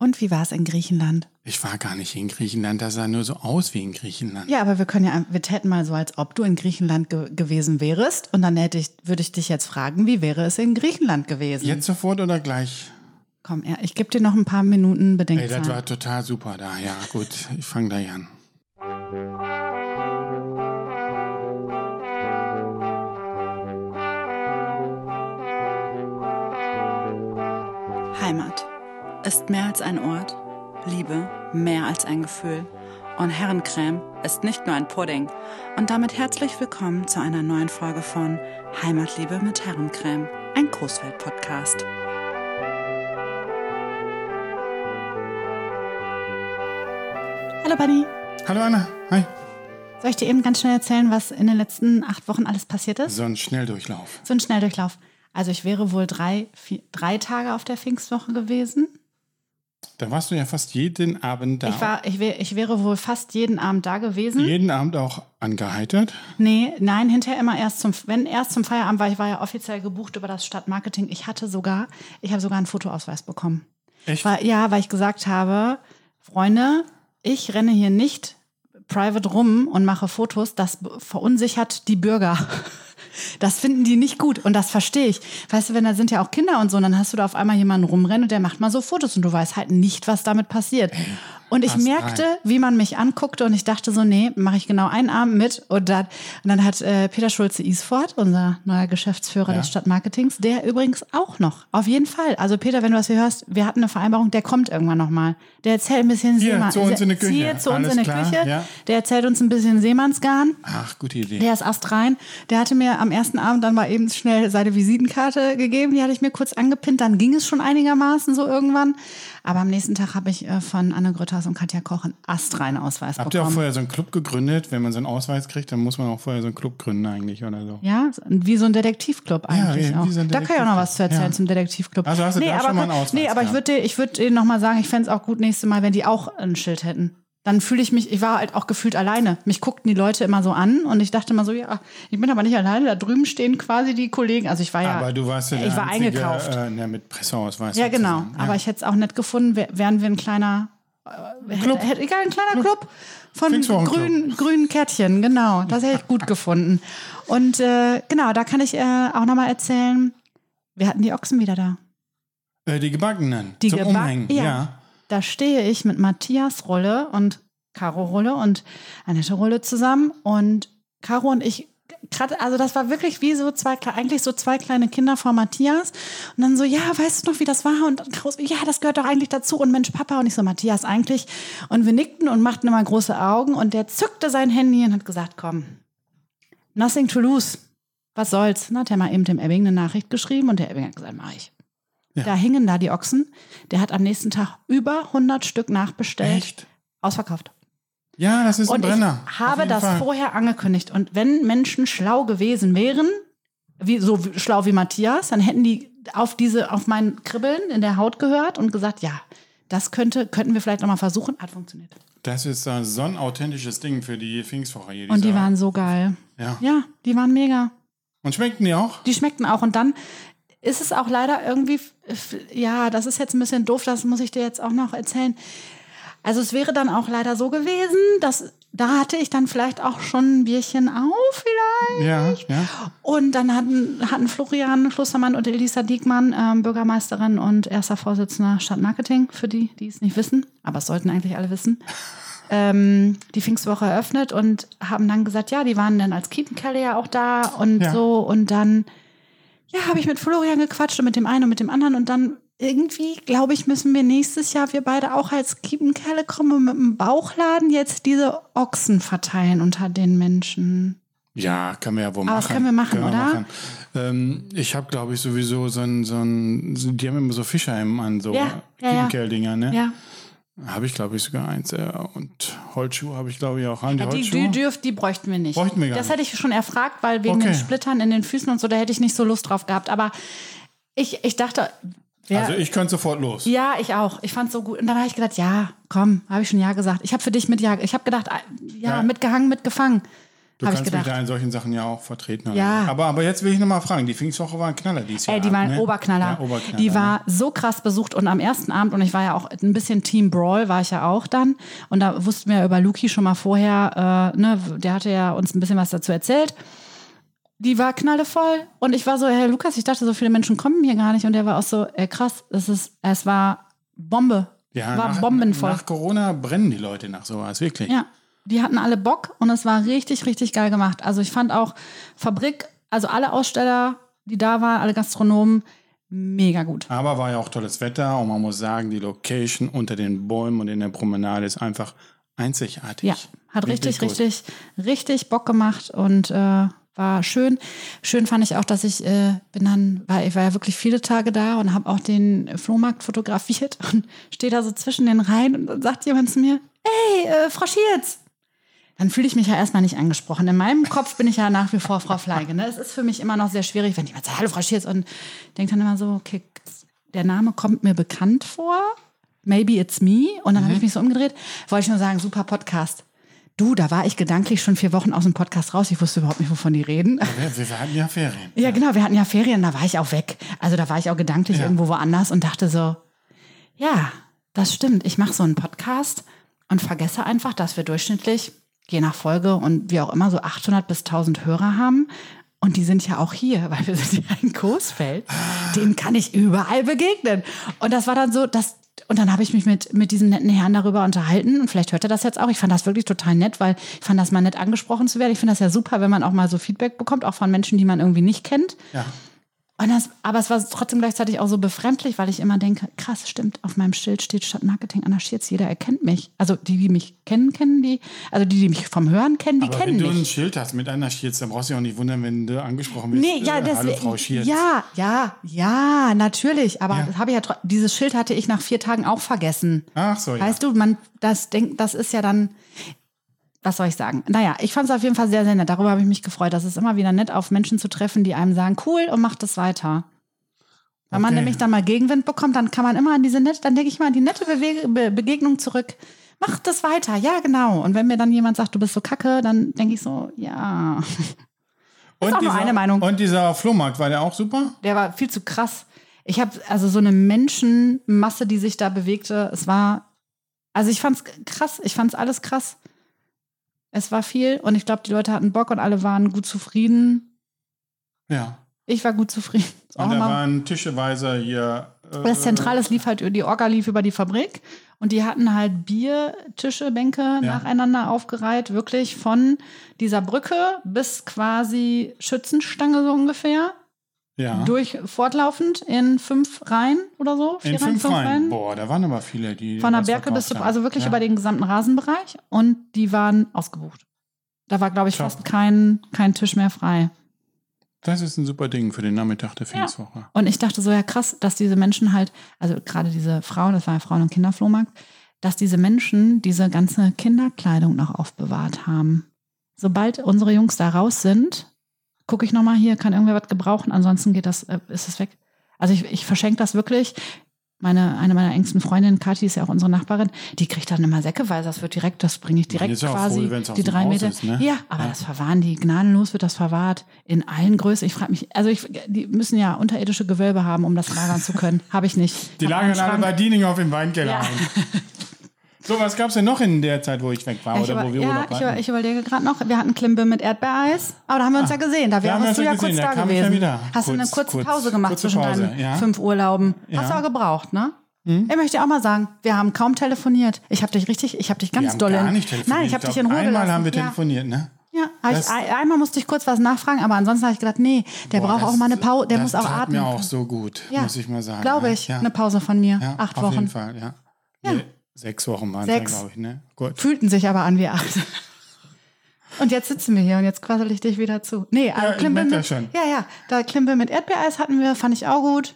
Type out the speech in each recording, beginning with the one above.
Und wie war es in Griechenland? Ich war gar nicht in Griechenland, das sah nur so aus wie in Griechenland. Ja, aber wir können ja, wir täten mal so, als ob du in Griechenland ge gewesen wärst. Und dann hätte ich, würde ich dich jetzt fragen, wie wäre es in Griechenland gewesen? Jetzt sofort oder gleich? Komm, ja, ich gebe dir noch ein paar Minuten Ey, Bedenkzeit. das war total super da. Ja, gut, ich fange gleich an. Heimat ist mehr als ein Ort, Liebe mehr als ein Gefühl. Und Herrencreme ist nicht nur ein Pudding. Und damit herzlich willkommen zu einer neuen Folge von Heimatliebe mit Herrencreme, ein Großwelt-Podcast. Hallo Bunny. Hallo Anna, hi. Soll ich dir eben ganz schnell erzählen, was in den letzten acht Wochen alles passiert ist? So ein Schnelldurchlauf. So ein Schnelldurchlauf. Also ich wäre wohl drei, vier, drei Tage auf der Pfingstwoche gewesen. Da warst du ja fast jeden Abend da. Ich, war, ich, wär, ich wäre wohl fast jeden Abend da gewesen. jeden Abend auch angeheitert. Nee, nein, hinterher immer erst zum, wenn erst zum Feierabend war, ich war ja offiziell gebucht über das Stadtmarketing. Ich hatte sogar, ich habe sogar einen Fotoausweis bekommen. Echt? Weil, ja, weil ich gesagt habe, Freunde, ich renne hier nicht private rum und mache Fotos, das verunsichert die Bürger. Das finden die nicht gut und das verstehe ich. Weißt du, wenn da sind ja auch Kinder und so, und dann hast du da auf einmal jemanden rumrennen und der macht mal so Fotos und du weißt halt nicht, was damit passiert. Und ich hast merkte, rein. wie man mich anguckte und ich dachte so, nee, mache ich genau einen Abend mit. Und dann, und dann hat äh, Peter Schulze Isford, unser neuer Geschäftsführer Ja. des Stadtmarketings, der übrigens auch noch, auf jeden Fall. Also Peter, wenn du das hier hörst, wir hatten eine Vereinbarung, der kommt irgendwann nochmal. Der erzählt ein bisschen Hier, Seemann. zu uns in die Küche. Hier zu uns in die klar, Küche. ja. Der erzählt uns ein bisschen Seemannsgarn. Ach, gute Idee. Der ist astrein. Der hatte mir am ersten Abend dann mal eben schnell seine Visitenkarte gegeben. Die hatte ich mir kurz angepinnt. Dann ging es schon einigermaßen so irgendwann. Aber am nächsten Tag habe ich äh, von Anne Grütters und Katja Koch einen astreinen Ausweis Habt ihr auch bekommen. vorher so einen Club gegründet? Wenn man so einen Ausweis kriegt, dann muss man auch vorher so einen Club gründen eigentlich oder so. Ja, wie so ein Detektivclub eigentlich Ja, auch. so ein da kann ich auch noch was zu erzählen Ja. zum Detektivclub. Also hast du da aber, schon mal einen Ausweis Nee, aber ich würde ich würd Ihnen noch mal sagen, ich fände es auch gut nächste Mal, wenn die auch ein Schild hätten. Dann fühle ich mich, ich war halt auch gefühlt alleine. Mich guckten die Leute immer so an und ich dachte immer so, ja, ich bin aber nicht alleine, da drüben stehen quasi die Kollegen. Also ich war ja, Aber du warst ja der ich war einzige, eingekauft. Äh, mit Presseausweis. ja, genau. Ja. Aber ich hätte es auch nicht gefunden, wär, wären wir ein kleiner, äh, hätte, hätte, egal, ein kleiner Club, von grünen, grünen Kärtchen, genau. Das hätte ich gut gefunden. Und äh, genau, da kann ich äh, auch nochmal erzählen, wir hatten die Ochsen wieder da. Äh, die Gebackenen. Die zum Geback- Umhängen. ja. Ja. Da stehe ich mit Matthias Rolle und Caro Rolle und Annette Rolle zusammen und Caro und ich gerade, also das war wirklich wie so zwei, eigentlich so zwei kleine Kinder vor Matthias und dann so, ja, weißt du noch, wie das war? Und dann so, ja, das gehört doch eigentlich dazu und Mensch, Papa und ich so, Matthias eigentlich und wir nickten und machten immer große Augen und der zückte sein Handy und hat gesagt, komm, nothing to lose. Was soll's? Dann hat er mal eben dem Ebbing eine Nachricht geschrieben und der Ebbing hat gesagt, mach ich. Ja. Da hingen da die Ochsen. Der hat am nächsten Tag über 100 Stück nachbestellt. Echt? Ausverkauft. Ja, das ist ein Und Brenner. ich habe das Fall. vorher angekündigt. Und wenn Menschen schlau gewesen wären, wie, so schlau wie Matthias, dann hätten die auf diese, auf mein Kribbeln in der Haut gehört und gesagt, ja, das könnte, könnten wir vielleicht nochmal versuchen. Hat funktioniert. Das ist äh, so ein authentisches Ding für die Pfingstwoche hier. Und die waren so geil. Ja. Ja, die waren mega. Und schmeckten die auch? Die schmeckten auch. Und dann ist es auch leider irgendwie, ja, das ist jetzt ein bisschen doof, das muss ich dir jetzt auch noch erzählen. Also es wäre dann auch leider so gewesen, dass da hatte ich dann vielleicht auch schon ein Bierchen auf vielleicht. Ja, ja. Und dann hatten, hatten Florian Klostermann und Elisa Diekmann, ähm, Bürgermeisterin und erster Vorsitzender Stadtmarketing, für die, die es nicht wissen, aber es sollten eigentlich alle wissen, ähm, die Pfingstwoche eröffnet und haben dann gesagt, ja, die waren dann als Kiepenkerle ja auch da und Ja. so. Und dann, ja, habe ich mit Florian gequatscht und mit dem einen und mit dem anderen und dann irgendwie, glaube ich, müssen wir nächstes Jahr, wir beide auch als Kiepenkerle kommen und mit dem Bauchladen jetzt diese Ochsen verteilen unter den Menschen. Ja, können wir ja wohl Aber machen. das können wir machen, oder? machen. Ähm, ich habe, glaube ich, sowieso so ein, so ein, die haben immer so Fischerhemden an, so Ja. Kiekenkerl-Dinger, ne? Ja. Habe ich, glaube ich, sogar eins. Äh, und Holzschuhe habe ich, glaube ich, auch. Haben die Ja, die, die, dürft, die bräuchten wir nicht. Bräuchten wir gar das nicht. hätte ich schon erfragt, weil wegen Okay. den Splittern in den Füßen und so, da hätte ich nicht so Lust drauf gehabt. Aber ich, ich dachte, wer, also ich könnte sofort los. ja, ich auch. Ich fand es so gut. Und dann habe ich gedacht, ja, komm, habe ich schon ja gesagt. Ich habe für dich mit ja, ich habe gedacht, ah, ja, Ja. mitgehangen, mitgefangen. Du Hab ich kannst mich da in solchen Sachen ja auch vertreten. Ja. Aber, aber jetzt will ich nochmal fragen, die Pfingstwoche war ein Knaller dieses Jahr. Ey, die war ein ne? Oberknaller. Ja, Oberknaller. Die ne? war so krass besucht und am ersten Abend, und ich war ja auch ein bisschen Team Brawl, war ich ja auch dann. Und da wussten wir ja über Luki schon mal vorher, äh, ne, der hatte ja uns ein bisschen was dazu erzählt. Die war knallevoll. Und ich war so, Herr Lukas, ich dachte, so viele Menschen kommen hier gar nicht. Und der war auch so, ey, krass, es ist, es war Bombe. ja, war nach, bombenvoll. Nach Corona brennen die Leute nach sowas, wirklich. Ja, die hatten alle Bock und es war richtig, richtig geil gemacht. Also ich fand auch Fabrik, also alle Aussteller, die da waren, alle Gastronomen, mega gut. Aber war ja auch tolles Wetter und man muss sagen, die Location unter den Bäumen und in der Promenade ist einfach einzigartig. Ja, hat richtig, gut. richtig, richtig Bock gemacht und äh, war schön. Schön fand ich auch, dass ich äh, bin dann, war, ich war ja wirklich viele Tage da und habe auch den Flohmarkt fotografiert und stehe da so zwischen den Reihen und dann sagt jemand zu mir, ey, äh, Frau Schietz. Dann fühle ich mich ja erstmal nicht angesprochen. In meinem Kopf bin ich ja nach wie vor Frau Fleige. Ne? Es ist für mich immer noch sehr schwierig, wenn jemand sagt, hallo Frau Schietz und denkt dann immer so, okay, der Name kommt mir bekannt vor. Maybe it's me. Und dann habe ich mich so umgedreht. Wollte ich nur sagen, super Podcast. Du, da war ich gedanklich schon vier Wochen aus dem Podcast raus. Ich wusste überhaupt nicht, wovon die reden. Wir, wir hatten ja Ferien. Ja, genau, wir hatten ja Ferien, da war ich auch weg. Also da war ich auch gedanklich Ja. irgendwo woanders und dachte so, ja, das stimmt. Ich mache so einen Podcast und vergesse einfach, dass wir durchschnittlich, je nach Folge und wie auch immer, so 800 bis 1000 Hörer haben. Und die sind ja auch hier, weil wir sind ja in Coesfeld. Denen kann ich überall begegnen. Und das war dann so, dass und dann habe ich mich mit, mit diesem netten Herrn darüber unterhalten. Und vielleicht hört er das jetzt auch. Ich fand das wirklich total nett, weil ich fand das mal nett angesprochen zu werden. Ich finde das ja super, wenn man auch mal so Feedback bekommt, auch von Menschen, die man irgendwie nicht kennt. Ja. Und das, aber es war trotzdem gleichzeitig auch so befremdlich, weil ich immer denke, krass, stimmt, auf meinem Schild steht Stadtmarketing Anarchiert, jeder erkennt mich. Also die, die mich kennen, kennen die. Also die, die mich vom Hören kennen, die Aber kennen wenn du ein mich. Schild hast mit einer Schierz, dann brauchst du dich auch nicht wundern, wenn du angesprochen wirst. Nee, ja, äh, Hallo das, Frau Schierz. ja, ja, ja, natürlich. Aber Ja. das habe ich ja, dieses Schild hatte ich nach vier Tagen auch vergessen. Ach so, ja. Weißt du, man, das denkt, das ist ja dann, was soll ich sagen? Naja, ich fand es auf jeden Fall sehr, sehr nett. Darüber habe ich mich gefreut. Das ist immer wieder nett, auf Menschen zu treffen, die einem sagen, cool und macht es weiter. Wenn man Okay. nämlich dann mal Gegenwind bekommt, dann kann man immer an diese nette, dann denke ich mal an die nette Bewege Be Begegnung zurück. Macht das weiter, ja, genau. Und wenn mir dann jemand sagt, du bist so kacke, dann denke ich so, ja. und auch nur eine Meinung. Und dieser Flohmarkt, war der auch super? Der war viel zu krass. Ich habe also so eine Menschenmasse, die sich da bewegte. Es war, also ich fand's krass. Ich fand's alles krass. Es war viel und ich glaube, die Leute hatten Bock und alle waren gut zufrieden. Ja. Ich war gut zufrieden. Und da waren tischeweise hier. Äh, Das Zentrale lief halt, die Orga lief über die Fabrik und die hatten halt Biertische, Bänke nacheinander aufgereiht, wirklich von dieser Brücke bis quasi Schützenstange so ungefähr. Ja. Durch fortlaufend in fünf Reihen oder so. in Vier Reihen, fünf Reihen. Boah, da waren aber viele, die. Von der Berke bis zu, also wirklich ja. über den gesamten Rasenbereich und die waren ausgebucht. Da war, glaube ich, Top. fast kein, kein Tisch mehr frei. Das ist ein super Ding für den Nachmittag der Pfingstwoche. Und ich dachte so, ja krass, dass diese Menschen halt, also gerade diese Frauen, das war ja Frauen- und Kinderflohmarkt, dass diese Menschen diese ganze Kinderkleidung noch aufbewahrt haben. Sobald unsere Jungs da raus sind, gucke ich nochmal hier, kann irgendwer was gebrauchen, ansonsten geht das, äh, ist es weg. Also ich, ich verschenke das wirklich. Meine, eine meiner engsten Freundinnen, Kathi, ist ja auch unsere Nachbarin, die kriegt dann immer Säckeweise. Das wird direkt, das bringe ich direkt ist ja quasi wenn's aus die drei Haus Meter. ist, ne? Ja, aber Ja. das verwahren die, gnadenlos wird das verwahrt. In allen Größen. Ich frage mich, also ich, die müssen ja unterirdische Gewölbe haben, um das lagern zu können. Habe ich nicht. Die Hab lagern alle bei Diening auf dem Weinkeller Ja. So, was gab es denn noch in der Zeit, wo ich weg war Ja, ich, oder wo über, wir ja, Urlaub ich, hatten? über, ich überlege gerade noch, wir hatten Klimbe mit Erdbeereis, aber da haben wir uns ja gesehen. Da da wärst du ja gesehen, kurz da da ich gewesen. wieder. Hast du eine Kurz- kurze kurz- Pause gemacht kurze zwischen Pause, deinen ja. fünf Urlauben? Hm? Hast du auch gebraucht, ne? Ich möchte auch mal sagen, wir haben kaum telefoniert. Ich habe dich richtig, ich habe dich ganz wir haben doll gar in- nicht telefoniert. Nein, ich habe dich in Ruhe Einmal gelassen. haben wir ja. telefoniert, ne? Ja, ich, Das- ein- einmal musste ich kurz was nachfragen, aber ansonsten habe ich gedacht, nee, der Boah, braucht das- auch mal eine Pause, der das muss auch atmen. mir auch so gut, Ja, muss ich mal sagen. Glaube ne? ich, Ja. eine Pause von mir, ja, acht auf Wochen. jeden Fall, ja. Ja. Sechs Wochen waren es glaube ich, ne? Gut. Fühlten sich aber an wie acht. Und jetzt sitzen wir hier und jetzt quassel ich dich wieder zu. Nee, also ich Klimpe merk mit, schon. Ja, ja, da Klimpe mit Erdbeereis hatten wir, fand ich auch gut.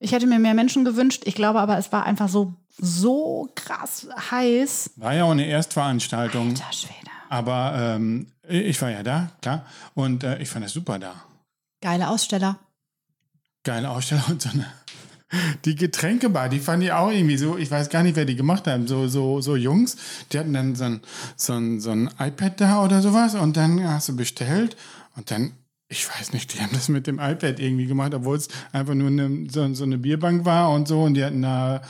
Ich hätte mir mehr Menschen gewünscht. Ich glaube aber, es war einfach so, so krass heiß. War ja auch eine Erstveranstaltung, Alter Schwede. aber ähm, ich war ja da, klar. Und äh, ich fand das super da. Geile Aussteller. Geile Ausstellung und so eine Die Getränkebar, die fand ich auch irgendwie so, ich weiß gar nicht, wer die gemacht haben, so, so, so Jungs, die hatten dann so ein, so ein, so ein iPad da oder sowas und dann hast du bestellt und dann, ich weiß nicht, die haben das mit dem iPad irgendwie gemacht, obwohl es einfach nur eine, so, so eine Bierbank war und so und die hatten da,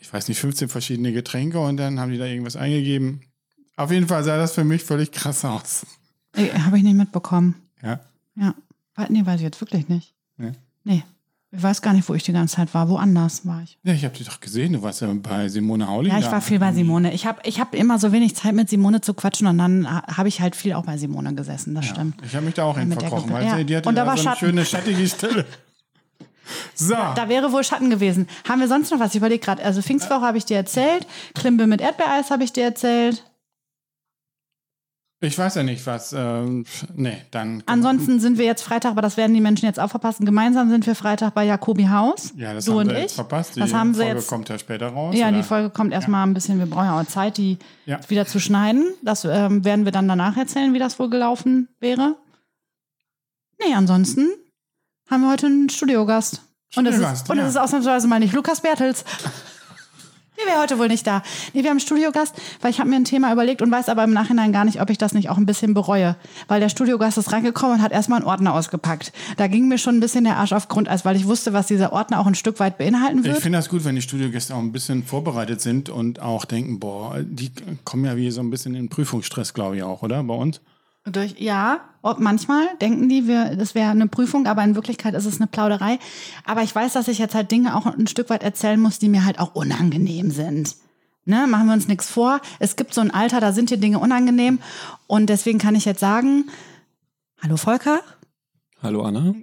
ich weiß nicht, 15 verschiedene Getränke und dann haben die da irgendwas eingegeben. Auf jeden Fall sah das für mich völlig krass aus. Habe ich nicht mitbekommen. Ja. Ja. Nee, weiß ich jetzt wirklich nicht. Ja. Nee. Ich weiß gar nicht, wo ich die ganze Zeit war. Woanders war ich. Ja, ich habe dich doch gesehen. Du warst ja bei Simone Hauli. Ja, ich war viel bei Simone. Ich habe ich hab immer so wenig Zeit mit Simone zu quatschen und dann ha- habe ich halt viel auch bei Simone gesessen. Das stimmt. Ich habe mich da auch hin verkrochen, weil ja. die hatte Und da da war so eine Schatten. schöne schattige Stelle. So, Da wäre wohl Schatten gewesen. Haben wir sonst noch was? Ich überlege gerade. Also Pfingstwoche habe ich dir erzählt. Klimbe mit Erdbeereis habe ich dir erzählt. Ich weiß ja nicht, was. Ähm, nee, dann. Ansonsten sind wir jetzt Freitag, aber das werden die Menschen jetzt auch verpassen. Gemeinsam sind wir Freitag bei Jacobi Haus. Ja, das du haben und wir ich. jetzt verpasst. Die das haben Folge jetzt. kommt ja später raus. Ja, die oder? Folge kommt erstmal ein bisschen, wir brauchen ja auch Zeit, die Ja. wieder zu schneiden. Das ähm, werden wir dann danach erzählen, wie das wohl gelaufen wäre. Nee, ansonsten haben wir heute einen Studiogast. Und es Studiogast, ist, und ja. es ist ausnahmsweise mal nicht Lukas Bertels. Der wäre heute wohl nicht da. Nee, wir haben einen Studiogast, weil ich habe mir ein Thema überlegt und weiß aber im Nachhinein gar nicht, ob ich das nicht auch ein bisschen bereue. Weil der Studiogast ist reingekommen und hat erstmal einen Ordner ausgepackt. Da ging mir schon ein bisschen der Arsch auf Grundeis, weil ich wusste, was dieser Ordner auch ein Stück weit beinhalten Ich wird. finde das gut, wenn die Studiogäste auch ein bisschen vorbereitet sind und auch denken, boah, die kommen ja wie so ein bisschen in Prüfungsstress, glaube ich auch, oder? Bei uns? Durch, ja, ob manchmal denken die, wir, das wäre eine Prüfung, aber in Wirklichkeit ist es eine Plauderei. Aber ich weiß, dass ich jetzt halt Dinge auch ein Stück weit erzählen muss, die mir halt auch unangenehm sind. Ne, machen wir uns nichts vor. Es gibt so ein Alter, da sind dir Dinge unangenehm. Und deswegen kann ich jetzt sagen, hallo Volker, Hallo Anna.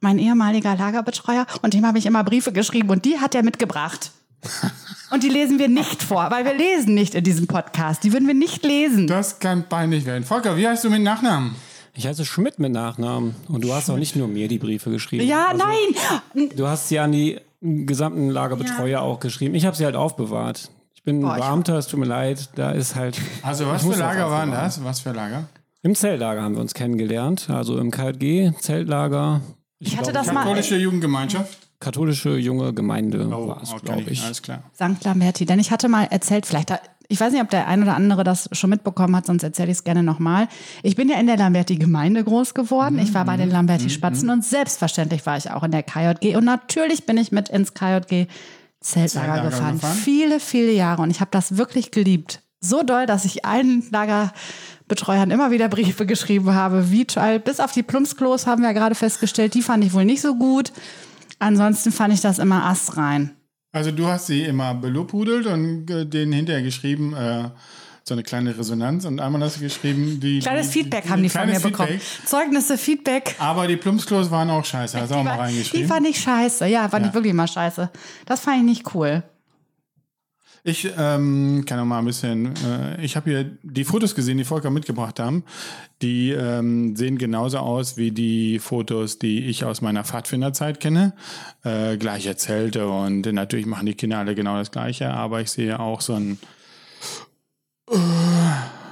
mein ehemaliger Lagerbetreuer. Und dem habe ich immer Briefe geschrieben und die hat er mitgebracht. Und die lesen wir nicht vor, weil wir lesen nicht in diesem Podcast. Die würden wir nicht lesen. Das kann peinlich werden. Volker, wie heißt du mit Nachnamen? Ich heiße Schmidt mit Nachnamen und du hast auch nicht nur mir die Briefe geschrieben. Ja, Also, nein. Du hast sie an die gesamten Lagerbetreuer auch geschrieben. Ich habe sie halt aufbewahrt. Ich bin Boah, ein ich- Beamter, es tut mir leid. Da ist halt. Also, was Ich für Lager waren das? Was für Lager? Im Zeltlager haben wir uns kennengelernt. Also im KJG, Zeltlager. Ich hatte glaub, das mal. Katholische Jugendgemeinschaft? Katholische junge Gemeinde Oh, war es, okay, glaube ich. alles klar. St. Lamberti. Denn ich hatte mal erzählt, vielleicht, ich weiß nicht, ob der ein oder andere das schon mitbekommen hat, sonst erzähle ich es gerne nochmal. Ich bin ja in der Lamberti-Gemeinde groß geworden. Ich war bei den Lamberti-Spatzen und selbstverständlich war ich auch in der KJG. Und natürlich bin ich mit ins KJG Zeltlager gefahren. gefahren? Viele, viele Jahre. Und ich habe das wirklich geliebt. So doll, dass ich allen Lagerbetreuern immer wieder Briefe geschrieben habe. Wie toll. Bis auf die Plumpsklos haben wir ja gerade festgestellt, die fand ich wohl nicht so gut. Ansonsten fand ich das immer astrein. Also, du hast sie immer belobhudelt und denen hinterher geschrieben, äh, so eine kleine Resonanz und einmal hast du geschrieben, die. Kleines die, Feedback haben die von mir kleines bekommen. Feedback. Zeugnisse, Feedback. Aber die Plumpsklos waren auch scheiße, hast du auch mal reingeschrieben. Die fand ich scheiße. Ja, fand Ja. ich wirklich mal scheiße. Das fand ich nicht cool. Ich ähm, kann noch mal ein bisschen. Äh, ich habe hier die Fotos gesehen, die Volker mitgebracht haben. Die ähm, sehen genauso aus wie die Fotos, die ich aus meiner Pfadfinderzeit kenne. Äh, gleiche Zelte und natürlich machen die Kinder alle genau das Gleiche. Aber ich sehe auch so ein äh,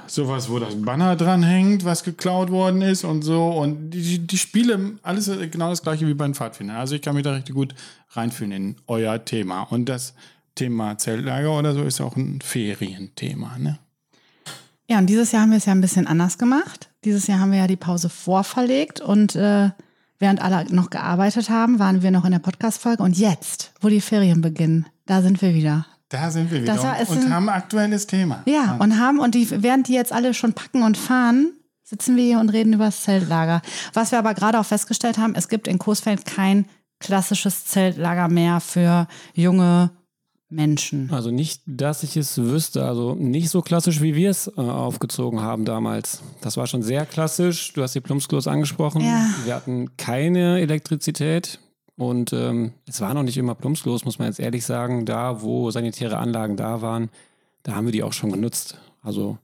sowas, wo das Banner dran hängt, was geklaut worden ist und so. Und die, die Spiele, alles genau das Gleiche wie bei den Pfadfindern. Also ich kann mich da richtig gut reinfühlen in euer Thema. Und das Thema Zeltlager oder so ist auch ein Ferienthema, ne? Ja, und dieses Jahr haben wir es ja ein bisschen anders gemacht. Dieses Jahr haben wir ja die Pause vorverlegt und äh, während alle noch gearbeitet haben, waren wir noch in der Podcast-Folge. Und jetzt, wo die Ferien beginnen, da sind wir wieder. Da sind wir wieder Das war- und, und sind- haben ein aktuelles Thema. Ja, und haben, und die, während die jetzt alle schon packen und fahren, sitzen wir hier und reden über das Zeltlager. Was wir aber gerade auch festgestellt haben, es gibt in Coesfeld kein klassisches Zeltlager mehr für junge Menschen. Also nicht, dass ich es wüsste. Also nicht so klassisch, wie wir es äh, aufgezogen haben damals. Das war schon sehr klassisch. Du hast die Plumpsklos angesprochen. Ja. Wir hatten keine Elektrizität. Und ähm, es war noch nicht immer Plumpsklos, muss man jetzt ehrlich sagen. Da, wo sanitäre Anlagen da waren, da haben wir die auch schon genutzt. Also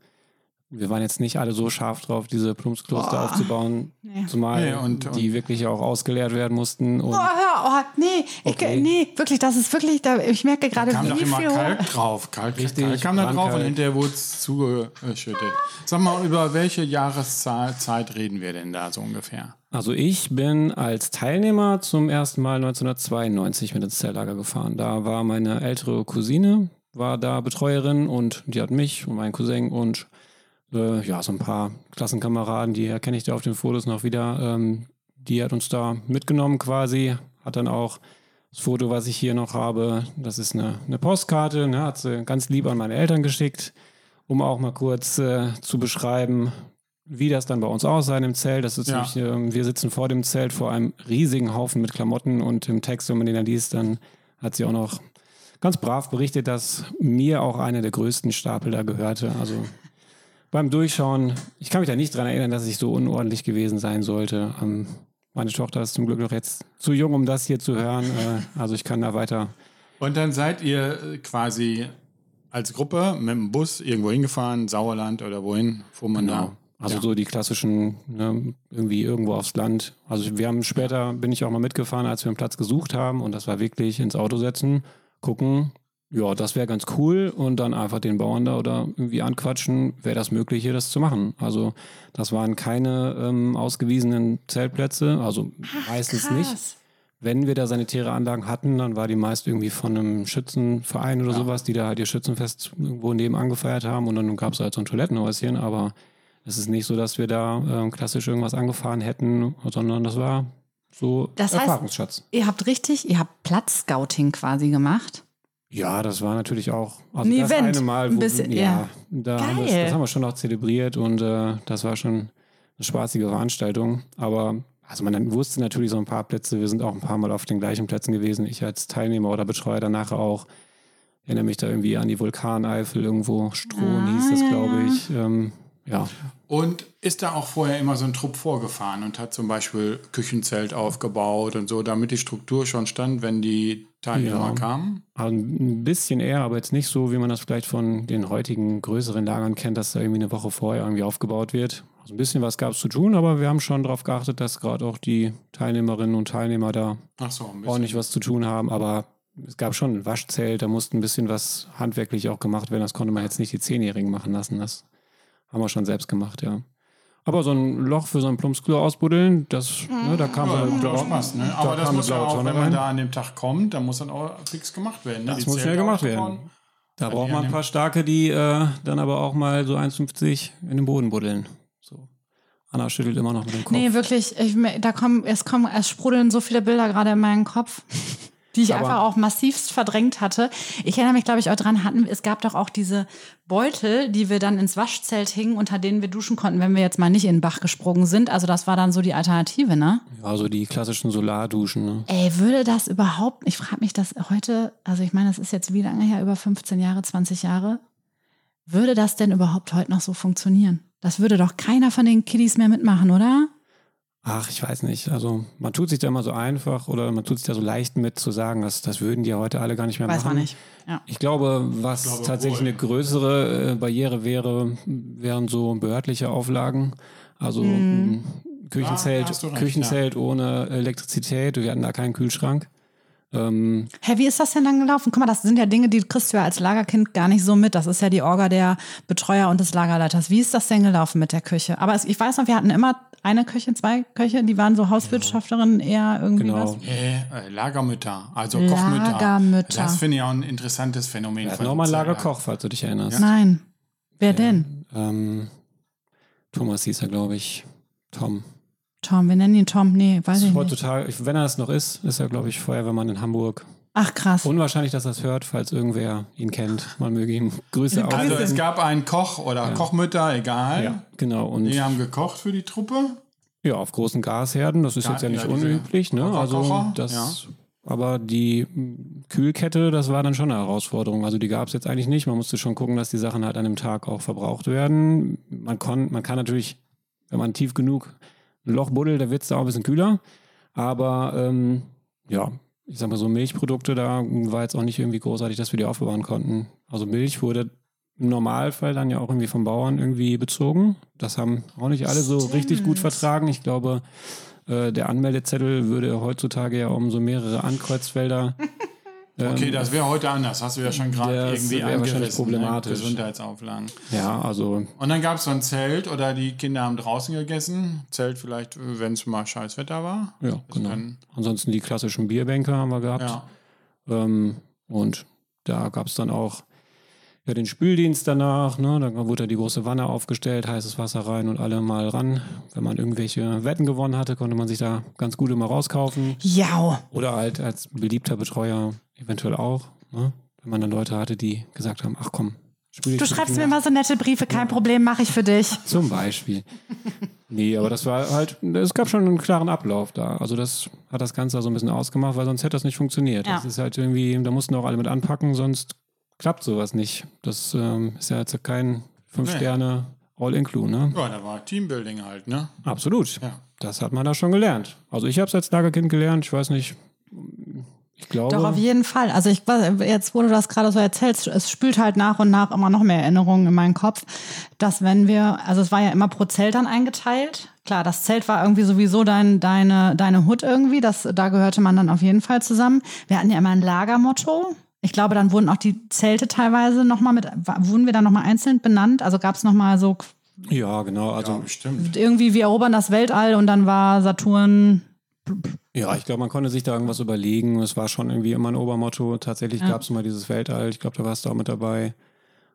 wir waren jetzt nicht alle so scharf drauf, diese Plumpsklos da Boah. aufzubauen. Nee. Zumal Nee, und- die wirklich auch ausgeleert werden mussten. Und Oh, hör, oh, nee, Okay. ich, nee, wirklich, das ist wirklich, da, ich merke gerade, Kam wie doch immer viel. Kalk drauf. Kalk, Richtig, Kalk kam da drauf und hinterher wurde es zugeschüttet. Sag mal, über welche Jahreszeit Zeit reden wir denn da so ungefähr? Also ich bin als Teilnehmer zum ersten Mal 1992 mit ins Zelllager gefahren. Da war meine ältere Cousine, war da Betreuerin und die hat mich und meinen Cousin und äh, ja, so ein paar Klassenkameraden, die erkenne ich da auf den Fotos noch wieder. Ähm, die hat uns da mitgenommen quasi, hat dann auch das Foto, was ich hier noch habe, das ist eine, eine Postkarte, ne, hat sie ganz lieb an meine Eltern geschickt, um auch mal kurz äh, zu beschreiben, wie das dann bei uns aussah im Zelt. Das ist Ja. nämlich, äh, wir sitzen vor dem Zelt vor einem riesigen Haufen mit Klamotten und im Text, wenn man den dann liest, dann hat sie auch noch ganz brav berichtet, dass mir auch einer der größten Stapel da gehörte. Also beim Durchschauen, ich kann mich da nicht dran erinnern, dass ich so unordentlich gewesen sein sollte. Ähm, meine Tochter ist zum Glück noch jetzt zu jung, um das hier zu hören. Äh, also ich kann da weiter. Und dann seid ihr äh, quasi als Gruppe mit dem Bus irgendwo hingefahren, Sauerland oder wohin, fuhr man da? Also Ja. so die klassischen, ne, irgendwie irgendwo aufs Land. Also wir haben später, bin ich auch mal mitgefahren, als wir einen Platz gesucht haben und das war wirklich ins Auto setzen, gucken, ja, das wäre ganz cool und dann einfach den Bauern da oder irgendwie anquatschen, wäre das möglich, hier das zu machen. Also das waren keine ähm, ausgewiesenen Zeltplätze, also meistens nicht. Krass. Wenn wir da sanitäre Anlagen hatten, dann war die meist irgendwie von einem Schützenverein oder sowas, die da halt ihr Schützenfest irgendwo nebenan gefeiert haben und dann gab es halt so ein Toilettenhäuschen, aber es ist nicht so, dass wir da ähm, klassisch irgendwas angefahren hätten, sondern das war so Das heißt- Erfahrungsschatz. Ihr habt richtig, ihr habt Platzscouting quasi gemacht. Ja, das war natürlich auch also Ein das Event, eine Mal, ein wo, bisschen, ja, ja. Da haben wir, das haben wir schon auch zelebriert und äh, das war schon eine spaßige Veranstaltung. Aber also man wusste natürlich so ein paar Plätze, wir sind auch ein paar Mal auf den gleichen Plätzen gewesen. Ich als Teilnehmer oder Betreuer danach auch. Ich erinnere mich da irgendwie an die Vulkaneifel irgendwo, Strohn Ah, hieß das, glaube ich. Ähm, ja, Und ist da auch vorher immer so ein Trupp vorgefahren und hat zum Beispiel Küchenzelt aufgebaut und so, damit die Struktur schon stand, wenn die Teilnehmer Ja. kamen? Also ein bisschen eher, aber jetzt nicht so, wie man das vielleicht von den heutigen größeren Lagern kennt, dass da irgendwie eine Woche vorher irgendwie aufgebaut wird. Also ein bisschen was gab es zu tun, aber wir haben schon darauf geachtet, dass gerade auch die Teilnehmerinnen und Teilnehmer da so, ordentlich was zu tun haben. Aber es gab schon ein Waschzelt, da musste ein bisschen was handwerklich auch gemacht werden. Das konnte man jetzt nicht die Zehnjährigen machen lassen. Das haben wir schon selbst gemacht, ja. Aber so ein Loch für so ein Plumpsklo ausbuddeln, das, ne, da kam Ja, auch blaue- Spaß, ne? da Aber das kam muss ja auch, Tonne wenn man rein. da an dem Tag kommt, dann muss dann auch fix gemacht werden. Ne? Das Die muss schnell gemacht werden. Da braucht man an ein paar Starke, die äh, dann aber auch mal so 1,50 in den Boden buddeln. So. Anna schüttelt immer noch mit dem Kopf. Nee, wirklich, ich, da kommen, es kommen, es sprudeln so viele Bilder gerade in meinen Kopf, die ich Aber- einfach auch massivst verdrängt hatte. Ich erinnere mich, glaube ich, auch dran hatten, es gab doch auch diese Beutel, die wir dann ins Waschzelt hingen, unter denen wir duschen konnten, wenn wir jetzt mal nicht in den Bach gesprungen sind. Also das war dann so die Alternative, ne? Ja, so die klassischen Solarduschen. Ne? Ey, würde das überhaupt, ich frage mich das heute, also ich meine, das ist jetzt wie lange her, über 15 Jahre, 20 Jahre, würde das denn überhaupt heute noch so funktionieren? Das würde doch keiner von den Kiddies mehr mitmachen, oder? Ach, ich weiß nicht. Also man tut sich da immer so einfach oder man tut sich da so leicht mit zu sagen, dass das würden die ja heute alle gar nicht mehr Weiß machen. man nicht. Ja. Ich glaube, was glaube tatsächlich wohl. eine größere äh, Barriere wäre, wären so behördliche Auflagen. Also Mhm. Küchenzelt, recht, Küchenzelt ohne Elektrizität. Wir hatten da keinen Kühlschrank. Ähm, Hä, wie ist das denn dann gelaufen? Guck mal, das sind ja Dinge, die kriegst du ja als Lagerkind gar nicht so mit. Das ist ja die Orga der Betreuer und des Lagerleiters. Wie ist das denn gelaufen mit der Küche? Aber es, ich weiß noch, wir hatten immer eine Küche, zwei Köche, die waren so Hauswirtschafterinnen eher irgendwie Genau. was. Äh, äh, Lagermütter, also Kochmütter. Lagermütter. Das finde ich auch ein interessantes Phänomen. wir hatten von auch mal einen Zeltlager. Lagerkoch, falls du dich erinnerst. Nein. Wer denn? Ähm, Thomas hieß er, glaube ich. Tom. Tom, wir nennen ihn Tom. Nee, weiß ich nicht. Heutzutage, wenn er es noch ist, ist er, glaube ich, Feuerwehrmann in Hamburg. Ach krass. Unwahrscheinlich, dass er es hört, falls irgendwer ihn kennt. Man möge ihm Grüße Grüße. Also es gab einen Koch oder Kochmütter, egal. Ja, genau. Und Die haben gekocht für die Truppe. ja, auf großen Gasherden, das ist Ja, jetzt ja nicht ja, unüblich, ne? Also das, ja. aber die Kühlkette, das war dann schon eine Herausforderung. Also die gab es jetzt eigentlich nicht. Man musste schon gucken, dass die Sachen halt an dem Tag auch verbraucht werden. Man, kon, man kann natürlich, wenn man tief genug ein Loch buddelt, da wird es da auch ein bisschen kühler. Aber ähm, ja, ich sag mal so Milchprodukte, da war jetzt auch nicht irgendwie großartig, dass wir die aufbewahren konnten. Also Milch wurde im Normalfall dann ja auch irgendwie vom Bauern irgendwie bezogen. Das haben auch nicht alle so richtig gut vertragen. Ich glaube, äh, der Anmeldezettel würde heutzutage ja um so mehrere Ankreuzfelder Okay, das wäre heute anders. Hast du ja schon gerade irgendwie angerissen. ne? problematisch. Gesundheitsauflagen. Ja, also Und dann gab es so ein Zelt oder die Kinder haben draußen gegessen. Zelt vielleicht, wenn es mal scheiß Wetter war. ja, Das genau. Ansonsten die klassischen Bierbänke haben wir gehabt. ja. Ähm, und da gab es dann auch ja, den Spüldienst danach. Ne? Da wurde ja die große Wanne aufgestellt, heißes Wasser rein und alle mal ran. Wenn man irgendwelche Wetten gewonnen hatte, konnte man sich da ganz gut immer rauskaufen. Ja. Oder halt als beliebter Betreuer eventuell auch. Ne? Wenn man dann Leute hatte, die gesagt haben, ach komm, dich Du schreibst mir mal so nette Briefe, kein Problem, mache ich für dich. Zum Beispiel. Nee, aber das war halt, es gab schon einen klaren Ablauf da. Also das hat das Ganze so ein bisschen ausgemacht, weil sonst hätte das nicht funktioniert. Ja. Das ist halt irgendwie, da mussten auch alle mit anpacken, sonst klappt sowas nicht. Das ähm, ist ja jetzt kein fünf Nee. Sterne All-Include, ne? ja, da war Teambuilding halt, ne? Absolut. Ja. Das hat man da schon gelernt. Also ich habe es als Lagerkind gelernt, ich weiß nicht, ich glaube. Doch, auf jeden Fall. Also ich weiß, jetzt, wo du das gerade so erzählst, es spült halt nach und nach immer noch mehr Erinnerungen in meinen Kopf, dass wenn wir, also es war ja immer pro Zelt dann eingeteilt. Klar, das Zelt war irgendwie sowieso dein, deine, deine Hut irgendwie, das, da gehörte man dann auf jeden Fall zusammen. Wir hatten ja immer ein Lagermotto. Ich glaube, dann wurden auch die Zelte teilweise nochmal mit, wurden wir dann nochmal einzeln benannt? Also gab es nochmal so ja, genau. Also Ja, bestimmt. irgendwie, wir erobern das Weltall und dann war Saturn Ja, ich glaube, man konnte sich da irgendwas überlegen. Es war schon irgendwie immer ein Obermotto. Tatsächlich Ja. gab es immer dieses Weltall. Ich glaube, da warst du auch mit dabei.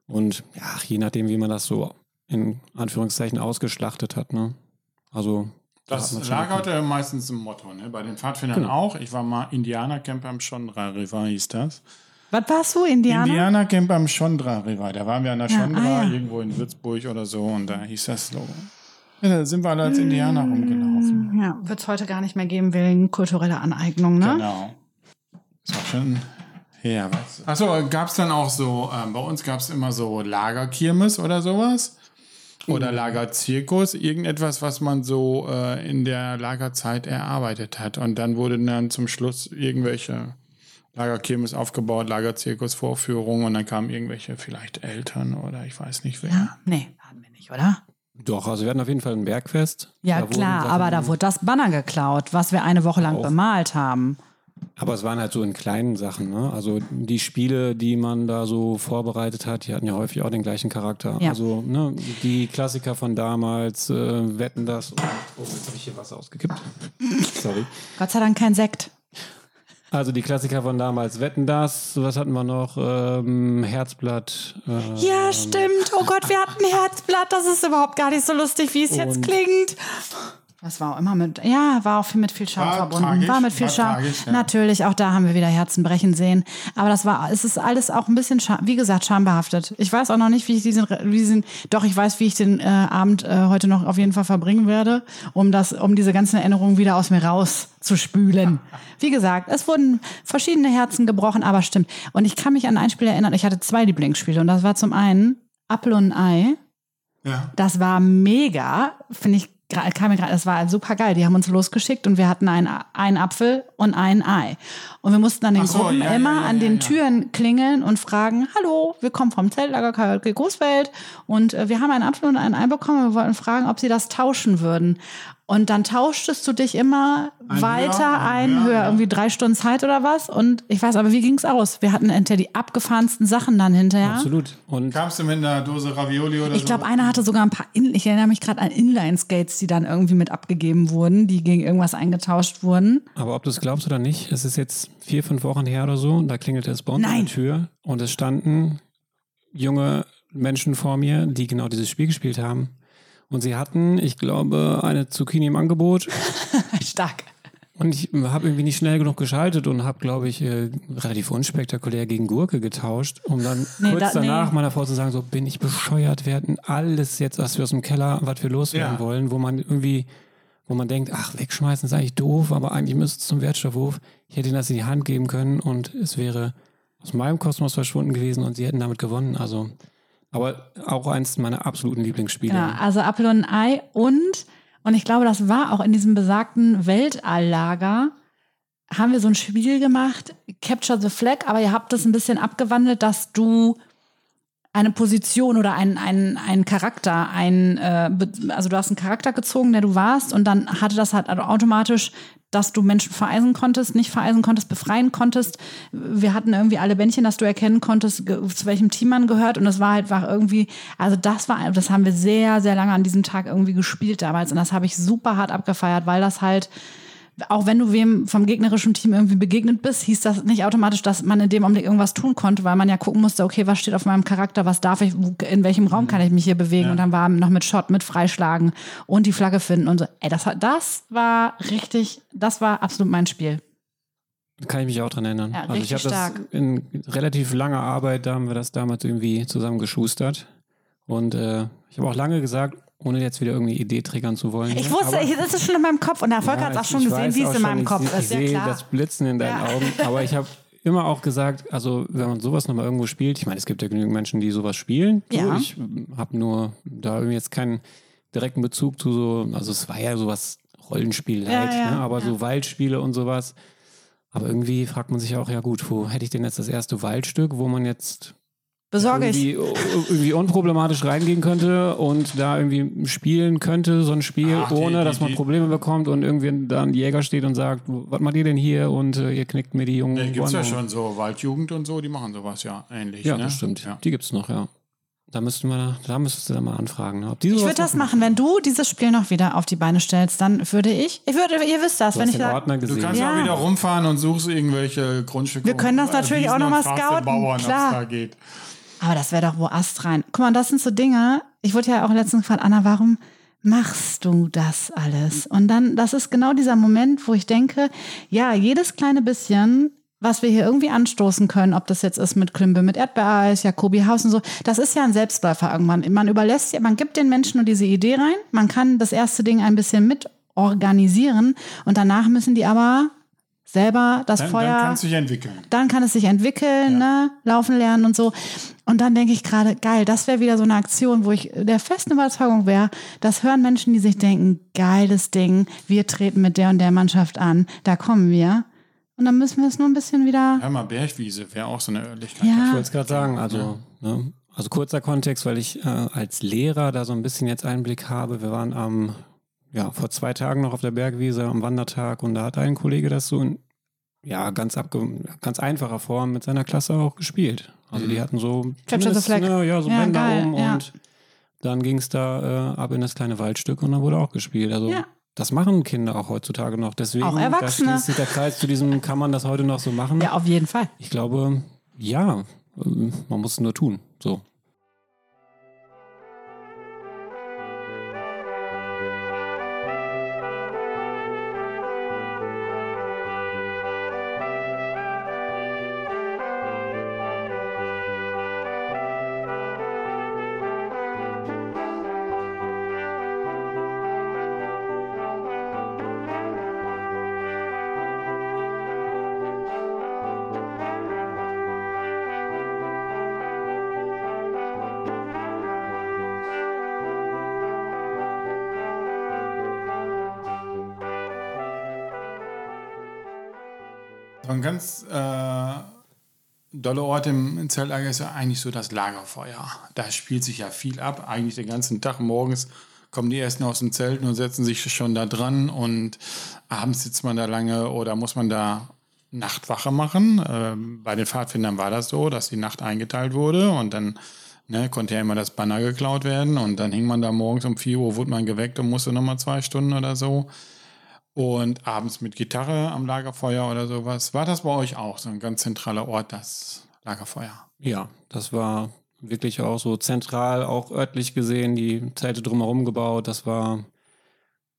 Und ja, je nachdem, wie man das so in Anführungszeichen ausgeschlachtet hat. Ne? Also da Das man schon Lager geguckt. hatte meistens ein Motto, ne? Bei den Pfadfindern Genau. auch. Ich war mal Indianercamp am Chondra River, hieß das. Was warst du, Indianer? Indianercamp am Chondra River. Da waren wir an der Ja, Chondra, ah, ja. irgendwo in Würzburg oder so, und da hieß das so. Ja, da sind wir alle als Indianer rumgelaufen. Ja, wird es heute gar nicht mehr geben wegen kultureller Aneignung, ne? Genau. Das war schon. Ja, was? Achso, gab es dann auch so, ähm, bei uns gab es immer so Lagerkirmes oder sowas? Oder Lagerzirkus, irgendetwas, was man so äh, in der Lagerzeit erarbeitet hat. Und dann wurden dann zum Schluss irgendwelche Lagerkirmes aufgebaut, Lagerzirkusvorführungen und dann kamen irgendwelche vielleicht Eltern oder ich weiß nicht wer. Ja. Nee, hatten wir nicht, oder? Doch, also wir hatten auf jeden Fall ein Bergfest. Ja, Da klar, Sachen- aber da wurde das Banner geklaut, was wir eine Woche lang Auch. bemalt haben. Aber es waren halt so in kleinen Sachen. Ne? Also die Spiele, die man da so vorbereitet hat, die hatten ja häufig auch den gleichen Charakter. Ja. Also ne, die Klassiker von damals, äh, Wetten das. Oh, jetzt habe ich hier Wasser ausgekippt. Sorry. Gott sei Dank kein Sekt. Also die Klassiker von damals, Wetten das, was hatten wir noch? Ähm, Herzblatt. Äh, Ja, stimmt. Oh Gott, wir hatten Herzblatt. Das ist überhaupt gar nicht so lustig, wie es jetzt klingt. Das war auch immer mit, ja, war auch viel mit viel Scham War verbunden. tragisch, war mit viel war Scham. tragisch, ja. Natürlich, auch da haben wir wieder Herzen brechen sehen. Aber das war, es ist alles auch ein bisschen, Scham, wie gesagt, schambehaftet. Ich weiß auch noch nicht, wie ich diesen, wie diesen doch, ich weiß, wie ich den äh, Abend äh, heute noch auf jeden Fall verbringen werde, um das, um diese ganzen Erinnerungen wieder aus mir rauszuspülen. Wie gesagt, es wurden verschiedene Herzen gebrochen, aber stimmt. Und ich kann mich an ein Spiel erinnern, ich hatte zwei Lieblingsspiele und das war zum einen Apfel und ein Ei. Ja. Das war mega, finde ich, kam mir gerade, das war super geil. Die haben uns losgeschickt und wir hatten einen, einen Apfel und ein Ei. Und wir mussten an den so, Gruppen ja, immer ja, an ja, den ja. Türen klingeln und fragen, hallo, wir kommen vom Zeltlager KJK Großfeld und äh, wir haben einen Apfel und ein Ei bekommen. Wir wollten fragen, ob sie das tauschen würden. Und dann tauschtest du dich immer Ein weiter, höher, ein ein höher, höher, ja. irgendwie drei Stunden Zeit oder was. Und ich weiß aber, wie ging's aus? Wir hatten entweder die abgefahrensten Sachen dann hinterher. Absolut. Und Kamst du mit einer Dose Ravioli oder Ich so? glaube, einer hatte sogar ein paar, In ich erinnere mich gerade an Inline-Skates, die dann irgendwie mit abgegeben wurden, die gegen irgendwas eingetauscht wurden. Aber ob du es glaubst oder nicht, es ist jetzt vier, fünf Wochen her oder so, und da klingelte es bei uns an der Tür und es standen junge Menschen vor mir, die genau dieses Spiel gespielt haben. Und sie hatten, ich glaube, eine Zucchini im Angebot. Stark. Und ich habe irgendwie nicht schnell genug geschaltet und habe, glaube ich, äh, relativ unspektakulär gegen Gurke getauscht, um dann Nee, kurz da- nee. danach meiner Frau zu sagen, so bin ich bescheuert, wir hatten alles jetzt, was wir aus dem Keller, was wir loswerden Ja. wollen, wo man irgendwie, wo man denkt, ach, wegschmeißen ist eigentlich doof, aber eigentlich müsste es zum Wertstoffhof. Ich hätte ihnen das in die Hand geben können und es wäre aus meinem Kosmos verschwunden gewesen und sie hätten damit gewonnen. Also, aber auch eins meiner absoluten Lieblingsspiele. Genau, also Apfel und Ei und, und ich glaube, das war auch in diesem besagten Weltalllager, haben wir so ein Spiel gemacht, Capture the Flag, aber ihr habt das ein bisschen abgewandelt, dass du eine Position oder einen, einen, einen Charakter, ein, äh, also du hast einen Charakter gezogen, der du warst und dann hatte das halt automatisch dass du Menschen vereisen konntest, nicht vereisen konntest, befreien konntest. Wir hatten irgendwie alle Bändchen, dass du erkennen konntest, zu welchem Team man gehört. Und das war halt war irgendwie, also das war, das haben wir sehr, sehr lange an diesem Tag irgendwie gespielt damals. Und das habe ich super hart abgefeiert, weil das halt auch wenn du wem vom gegnerischen Team irgendwie begegnet bist, hieß das nicht automatisch, dass man in dem Augenblick irgendwas tun konnte, weil man ja gucken musste, okay, was steht auf meinem Charakter, was darf ich, in welchem Raum kann ich mich hier bewegen? Ja. Und dann war noch mit Shot, mit Freischlagen und die Flagge finden und so. Ey, das, das war richtig, das war absolut mein Spiel. Kann ich mich auch dran erinnern. Ja, also ich habe das in relativ langer Arbeit, da haben wir das damals irgendwie zusammengeschustert. Und äh, ich habe auch lange gesagt, ohne jetzt wieder irgendeine Idee triggern zu wollen. Ich wusste, aber, das ist schon in meinem Kopf und der Erfolg ja, hat es auch schon gesehen, wie es in meinem Kopf ist. Ich sehe das Blitzen in deinen ja. Augen, aber ich habe immer auch gesagt, also wenn man sowas nochmal irgendwo spielt, ich meine, es gibt ja genügend Menschen, die sowas spielen. So, ja. Ich habe nur da irgendwie jetzt keinen direkten Bezug zu so, also es war ja sowas Rollenspiel halt, ja, ne? aber so Waldspiele und sowas. Aber irgendwie fragt man sich auch, ja gut, wo hätte ich denn jetzt das erste Waldstück, wo man jetzt Besorge irgendwie, ich. irgendwie unproblematisch reingehen könnte und da irgendwie spielen könnte, so ein Spiel, Ach, ohne die, dass man die, Probleme bekommt und irgendwie da ein Jäger steht und sagt, was macht ihr denn hier und äh, ihr knickt mir die Jungen. Da gibt es ja schon so Waldjugend und so, die machen sowas ja ähnlich. Ja, ne? das stimmt. Ja. Die gibt es noch, ja. Da müssten wir, da müsstest du dann mal anfragen. Ne? Ob ich würde das machen, wenn du dieses Spiel noch wieder auf die Beine stellst, dann würde ich, ich würde, ihr wisst das, du wenn ich sag, Du kannst ja. auch wieder rumfahren und suchst irgendwelche Grundstücke. Wir können das natürlich auch nochmal scouten. Bauern, Klar. Da geht. Aber das wäre doch wo Ast rein. Guck mal, das sind so Dinge. Ich wurde ja auch letztens gefragt, Anna, warum machst du das alles? Und dann, das ist genau dieser Moment, wo ich denke, ja, jedes kleine bisschen, was wir hier irgendwie anstoßen können, ob das jetzt ist mit Klimbe, mit Erdbeereis, Jakobi Haus und so, das ist ja ein Selbstläufer irgendwann. Man überlässt ja, man gibt den Menschen nur diese Idee rein, man kann das erste Ding ein bisschen mit organisieren und danach müssen die aber selber das dann, Feuer. Dann kann es sich entwickeln. Dann kann es sich entwickeln, ja. ne? laufen lernen und so. Und dann denke ich gerade, geil, das wäre wieder so eine Aktion, wo ich der festen Überzeugung wäre, das hören Menschen, die sich denken, geiles Ding, wir treten mit der und der Mannschaft an, da kommen wir. Und dann müssen wir es nur ein bisschen wieder. Ja, mal Bergwiese wäre auch so eine Örtlichkeit. Ja. Ich wollte es gerade sagen, also, ne? also kurzer Kontext, weil ich äh, als Lehrer da so ein bisschen jetzt Einblick habe. Wir waren am ja, vor zwei Tagen noch auf der Bergwiese am Wandertag und da hat ein Kollege das so in ja, ganz, abge ganz einfacher Form mit seiner Klasse auch gespielt. Also die mhm. hatten so, ne, ja, so ja, Bänder geil, um ja. und dann ging es da äh, ab in das kleine Waldstück und dann wurde auch gespielt. Also ja. das machen Kinder auch heutzutage noch. Deswegen auch Erwachsene. da schließt sich der Kreis zu diesem, kann man das heute noch so machen? Ja, auf jeden Fall. Ich glaube, ja, äh, man muss es nur tun. So. Ein ganz äh, dolle Ort im Zeltlager ist ja eigentlich so das Lagerfeuer. Da spielt sich ja viel ab. Eigentlich den ganzen Tag morgens kommen die ersten aus dem Zelt und setzen sich schon da dran und abends sitzt man da lange oder muss man da Nachtwache machen. Ähm, bei den Pfadfindern war das so, dass die Nacht eingeteilt wurde und dann ne, konnte ja immer das Banner geklaut werden und dann hing man da morgens um 4 Uhr, wurde man geweckt und musste nochmal zwei Stunden oder so und abends mit Gitarre am Lagerfeuer oder sowas. War das bei euch auch so ein ganz zentraler Ort, das Lagerfeuer? Ja, das war wirklich auch so zentral, auch örtlich gesehen, die Zelte drumherum gebaut. Das war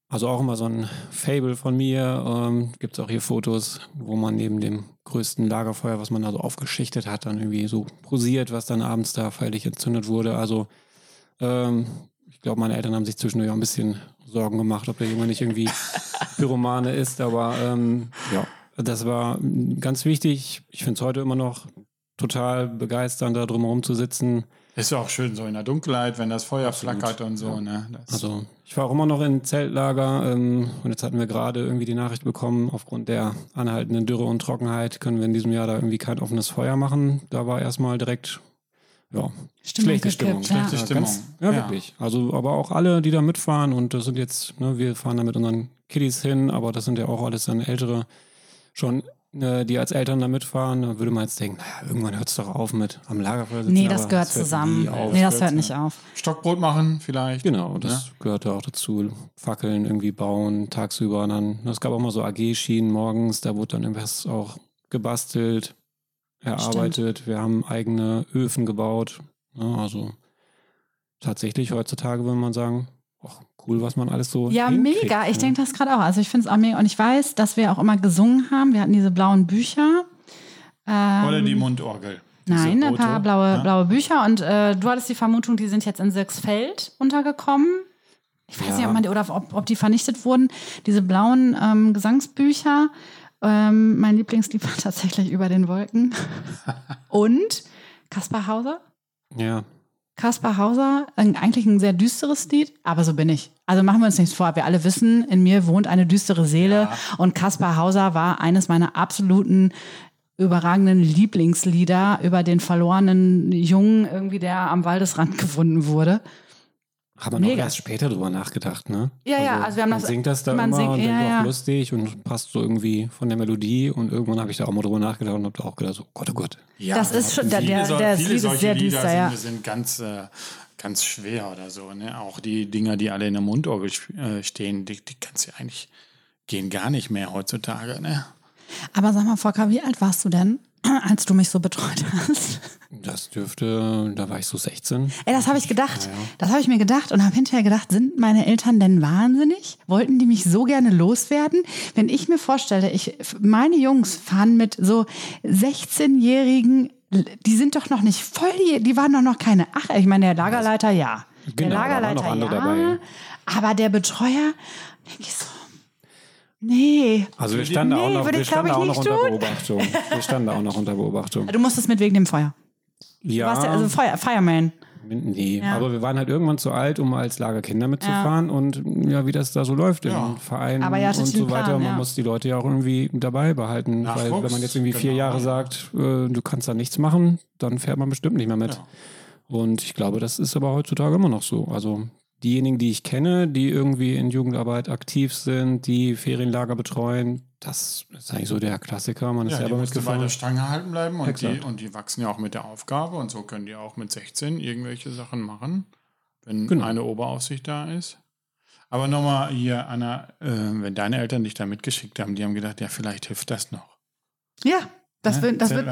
also auch immer so ein Fable von mir. Ähm, Gibt es auch hier Fotos, wo man neben dem größten Lagerfeuer, was man da so aufgeschichtet hat, dann irgendwie so posiert, was dann abends da feierlich entzündet wurde. Also ähm, ich glaube, meine Eltern haben sich zwischendurch auch ein bisschen Sorgen gemacht, ob der Junge nicht irgendwie Pyromane ist. Aber ähm, ja, das war ganz wichtig. Ich finde es heute immer noch total begeisternd, da drumherum zu sitzen. Ist ja auch schön so in der Dunkelheit, wenn das Feuer Absolut. flackert und so. Ja. Ne? also ich war auch immer noch in Zeltlager ähm, und jetzt hatten wir gerade irgendwie die Nachricht bekommen, aufgrund der anhaltenden Dürre und Trockenheit können wir in diesem Jahr da irgendwie kein offenes Feuer machen. Da war erstmal direkt ja, Stimmung schlechte gekippt, Stimmung. Ja. Schlechte Stimmung. Ganz, ja, ja, wirklich. Also, aber auch alle, die da mitfahren und das sind jetzt, ne, wir fahren da mit unseren Kiddies hin, aber das sind ja auch alles dann ältere, schon, äh, die als Eltern da mitfahren. Da würde man jetzt denken, naja, irgendwann hört es doch auf mit am Lagerfeuer sitzen. Nee, das gehört hört zusammen. auf. Nee, das hört hört nicht auf. Stockbrot machen vielleicht. Genau, das Ja. gehört ja auch dazu. Fackeln irgendwie bauen, tagsüber. Und dann, es gab auch mal so AG-Schienen morgens, da wurde dann irgendwas auch gebastelt, erarbeitet. Wir haben eigene Öfen gebaut. Ja, also tatsächlich heutzutage würde man sagen, ach, cool, was man alles so. Ja, hinkriegt, mega. Ich ne? denke das gerade auch. Also ich finde es auch mega. Und ich weiß, dass wir auch immer gesungen haben. Wir hatten diese blauen Bücher. Ähm, Oder die Mundorgel. Nein, ein rote. paar blaue, Ja. blaue Bücher. Und äh, du hattest die Vermutung, die sind jetzt in Sechsfeld untergekommen. Ich weiß Ja. nicht, ob, man die, oder ob, ob die vernichtet wurden. Diese blauen ähm, Gesangsbücher. Ähm, mein Lieblingslied war tatsächlich Über den Wolken. Und Kaspar Hauser. Ja, Kaspar Hauser, eigentlich ein sehr düsteres Lied, aber so bin ich. Also machen wir uns nichts vor. Wir alle wissen, in mir wohnt eine düstere Seele und Kaspar Hauser war eines meiner absoluten überragenden Lieblingslieder über den verlorenen Jungen, irgendwie der am Waldesrand gefunden wurde. Haben wir noch erst später drüber nachgedacht, ne? Ja, ja, also wir haben man das- singt das da man immer singt- und ja, denkt ja. auch lustig und passt so irgendwie von der Melodie und irgendwann habe ich da auch mal drüber nachgedacht und habe auch gedacht, so Gott, oh Gott. Ja, Das ist schon- der- viele der- der viele Lied ist solche sehr Lieder düster, ja. sind, sind ganz, äh, ganz schwer oder so. Ne? Auch die Dinger, die alle in der Mundorgel äh, stehen, die, die kannst du eigentlich, gehen gar nicht mehr heutzutage. Ne? Aber sag mal, Volker, wie alt warst du denn, als du mich so betreut hast? Das dürfte, da war ich so 16. Ey, das habe ich gedacht. Das habe ich mir gedacht und habe hinterher gedacht, sind meine Eltern denn wahnsinnig? Wollten die mich so gerne loswerden? Wenn ich mir vorstelle, ich, meine Jungs fahren mit so 16-jährigen, die sind doch noch nicht voll, die, waren doch noch keine Ach, ich meine, der Lagerleiter ja. der Genau, da waren Lagerleiter noch andere ja. dabei. Aber der Betreuer, denke ich so, nee. Also wir standen Nee, auch noch, würde wir standen auch noch nicht unter tun. Beobachtung. Wir standen da auch noch unter Beobachtung. Du musstest mit wegen dem Feuer. Du Ja, warst ja also Feuer, Fireman. nee, Ja. aber wir waren halt irgendwann zu alt, um als Lagerkinder mitzufahren und ja, wie das da so läuft Ja. im Verein und so weiter. Plan, Man ja. muss die Leute ja auch irgendwie dabei behalten, weil Nachwuchs, wenn man jetzt irgendwie vier genau. Jahre sagt, äh, du kannst da nichts machen, dann fährt man bestimmt nicht mehr mit. Ja. Und ich glaube, das ist aber heutzutage immer noch so. Also diejenigen, die ich kenne, die irgendwie in Jugendarbeit aktiv sind, die Ferienlager betreuen, das ist eigentlich so der Klassiker. Man ist Ja, die selber du bei mitgefahren. der Stange halten bleiben und die, und die wachsen ja auch mit der Aufgabe und so können die auch mit 16 irgendwelche Sachen machen, wenn Genau. eine Oberaufsicht da ist. Aber nochmal hier, Anna, äh, wenn deine Eltern dich da mitgeschickt haben, die haben gedacht, ja, vielleicht hilft das noch. Ja, das, Ne? wird, das wird.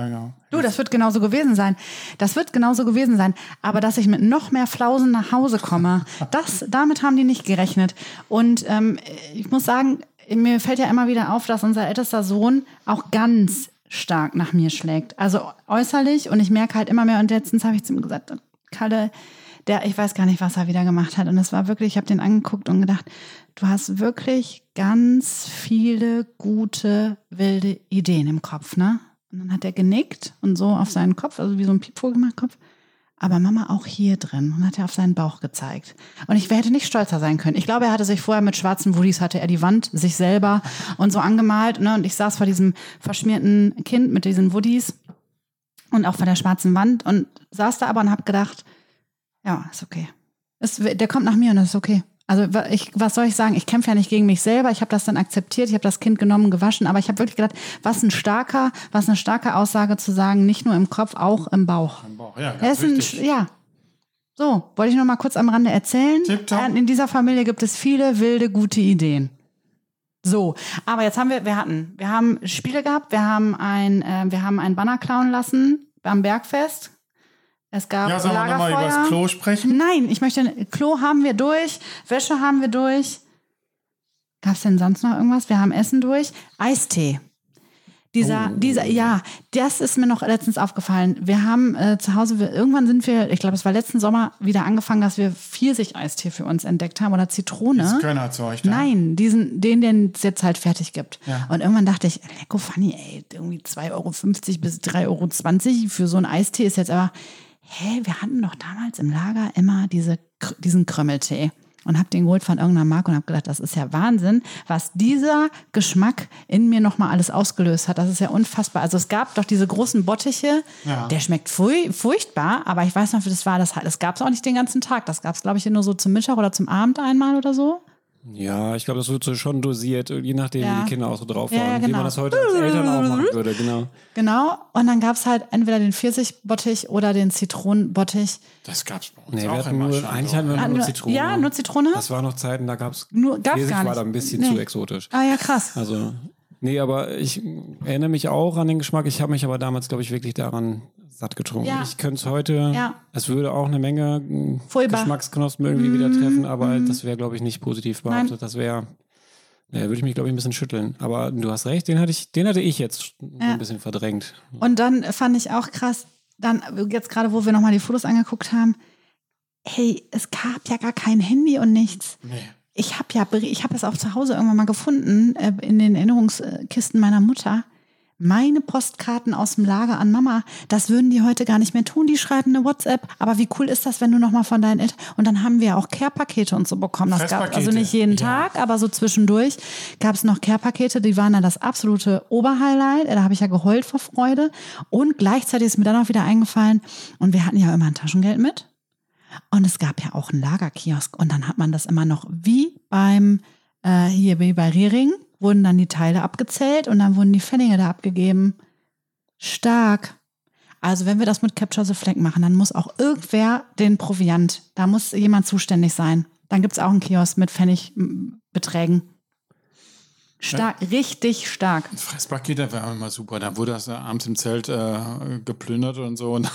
Du, das wird genauso gewesen sein. Das wird genauso gewesen sein. Aber dass ich mit noch mehr Flausen nach Hause komme, das, damit haben die nicht gerechnet. Und ähm, ich muss sagen, mir fällt ja immer wieder auf, dass unser ältester Sohn auch ganz stark nach mir schlägt. Also äußerlich und ich merke halt immer mehr. Und letztens habe ich zu ihm gesagt, Kalle, der, ich weiß gar nicht, was er wieder gemacht hat. Und es war wirklich, ich habe den angeguckt und gedacht, du hast wirklich ganz viele gute, wilde Ideen im Kopf, ne? Und dann hat er genickt und so auf seinen Kopf, also wie so ein Piepvogel gemacht, Kopf. Aber Mama auch hier drin und hat er auf seinen Bauch gezeigt. Und ich hätte nicht stolzer sein können. Ich glaube, er hatte sich vorher mit schwarzen Woodies, hatte er die Wand sich selber und so angemalt. Ne? Und ich saß vor diesem verschmierten Kind mit diesen Woodies und auch vor der schwarzen Wand und saß da aber und habe gedacht, ja, ist okay. Es, der kommt nach mir und das ist okay. Also ich, was soll ich sagen? Ich kämpfe ja nicht gegen mich selber. Ich habe das dann akzeptiert. Ich habe das Kind genommen, gewaschen. Aber ich habe wirklich gedacht, was ein starker, was eine starke Aussage zu sagen, nicht nur im Kopf, auch im Bauch. Am Bauch. Ja, ganz ein, ja. So, wollte ich noch mal kurz am Rande erzählen. Tipptopp. In dieser Familie gibt es viele wilde, gute Ideen. So, aber jetzt haben wir, wir hatten, wir haben Spiele gehabt, wir haben ein, äh, wir haben einen Banner klauen lassen beim Bergfest. Es gab Ja, sollen wir nochmal Lagerfeuer. über das Klo sprechen? Nein, ich möchte, Klo haben wir durch, Wäsche haben wir durch. Gab es denn sonst noch irgendwas? Wir haben Essen durch. Eistee. Dieser, Oh. dieser, ja, das ist mir noch letztens aufgefallen. Wir haben äh, zu Hause, wir, irgendwann sind wir, ich glaube, es war letzten Sommer wieder angefangen, dass wir Pfirsich-Eistee für uns entdeckt haben oder Zitrone. Das Könnerzeug da. Nein, diesen, den, den es jetzt halt fertig gibt. Ja. Und irgendwann dachte ich, lecko funny, ey, irgendwie 2,50 Euro bis 3,20 Euro für so einen Eistee ist jetzt aber, hä, wir hatten doch damals im Lager immer diese, diesen Krümmeltee. Und hab den geholt von irgendeiner Marke und hab gedacht, das ist ja Wahnsinn, was dieser Geschmack in mir nochmal alles ausgelöst hat. Das ist ja unfassbar. Also es gab doch diese großen Bottiche, Ja. der schmeckt furchtbar, aber ich weiß noch, wie das war. Das, das gab es auch nicht den ganzen Tag. Das gab es, glaube ich, nur so zum Mittag oder zum Abend einmal oder so. Ja, ich glaube, das wird so schon dosiert, je nachdem, Ja. wie die Kinder auch so drauf waren. ja, Wie genau. man das heute als Eltern auch machen würde, genau. Genau. Und dann gab es halt entweder den Pfirsichbottich oder den Zitronenbottich. Das gab's bei uns Nee, wir auch hatten immer nur, schon. eigentlich so. hatten wir Ah, nur nur- Zitrone. ja, nur Zitrone? Das war noch Zeiten, da gab es Nur gab's Pfirsich gar war nicht. da ein bisschen Nee. zu exotisch. Ah ja, krass. Also, nee, aber ich erinnere mich auch an den Geschmack. Ich habe mich aber damals, glaube ich, wirklich daran satt getrunken. Ja. Ich könnte es heute, Ja. es würde auch eine Menge mh, Furchtbar. Geschmacksknospen irgendwie wieder treffen, aber das wäre, glaube ich, nicht positiv behaftet. Nein. Das wäre, ja, würde ich mich, glaube ich, ein bisschen schütteln. Aber du hast recht, den hatte ich, den hatte ich jetzt so Ja. ein bisschen verdrängt. Und dann fand ich auch krass, dann jetzt gerade, wo wir nochmal die Fotos angeguckt haben, hey, es gab ja gar kein Handy und nichts. Nee. Ich habe ja, ich habe es auch zu Hause irgendwann mal gefunden, äh, in den Erinnerungskisten meiner Mutter. Meine Postkarten aus dem Lager an Mama, das würden die heute gar nicht mehr tun. Die schreiben eine WhatsApp. Aber wie cool ist das, wenn du nochmal von deinen Eltern. Und dann haben wir auch Care-Pakete und so bekommen. Das gab also nicht jeden ja. Tag, aber so zwischendurch gab es noch Care-Pakete. Die waren dann das absolute Oberhighlight. Da habe ich ja geheult vor Freude. Und gleichzeitig ist mir dann auch wieder eingefallen, und wir hatten ja immer ein Taschengeld mit. Und es gab ja auch einen Lagerkiosk. Und dann hat man das immer noch wie beim, äh, hier wie bei Riering, wurden dann die Teile abgezählt und dann wurden die Pfennige da abgegeben. Stark. Also wenn wir das mit Capture the Flag machen, dann muss auch irgendwer den Proviant, da muss jemand zuständig sein. Dann gibt es auch einen Kiosk mit Pfennigbeträgen. Stark, richtig stark. Fresspakete war immer super. Da wurde das abends im Zelt äh, geplündert und so. Und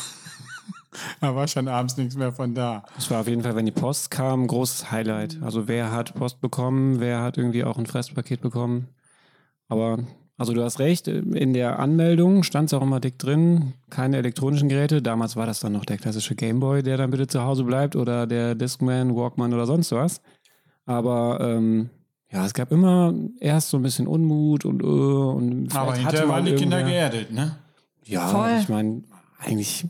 da war schon abends nichts mehr von da. Das war auf jeden Fall, wenn die Post kam, ein großes Highlight. Also wer hat Post bekommen, wer hat irgendwie auch ein Fresspaket bekommen. Aber, also du hast recht, in der Anmeldung stand es auch immer dick drin, keine elektronischen Geräte. Damals war das dann noch der klassische Gameboy, der dann bitte zu Hause bleibt oder der Discman, Walkman oder sonst was. Aber ähm, ja, es gab immer erst so ein bisschen Unmut und äh, und Aber hatte hinterher waren die Kinder geerdet, ne? ja, Voll. ich meine, eigentlich,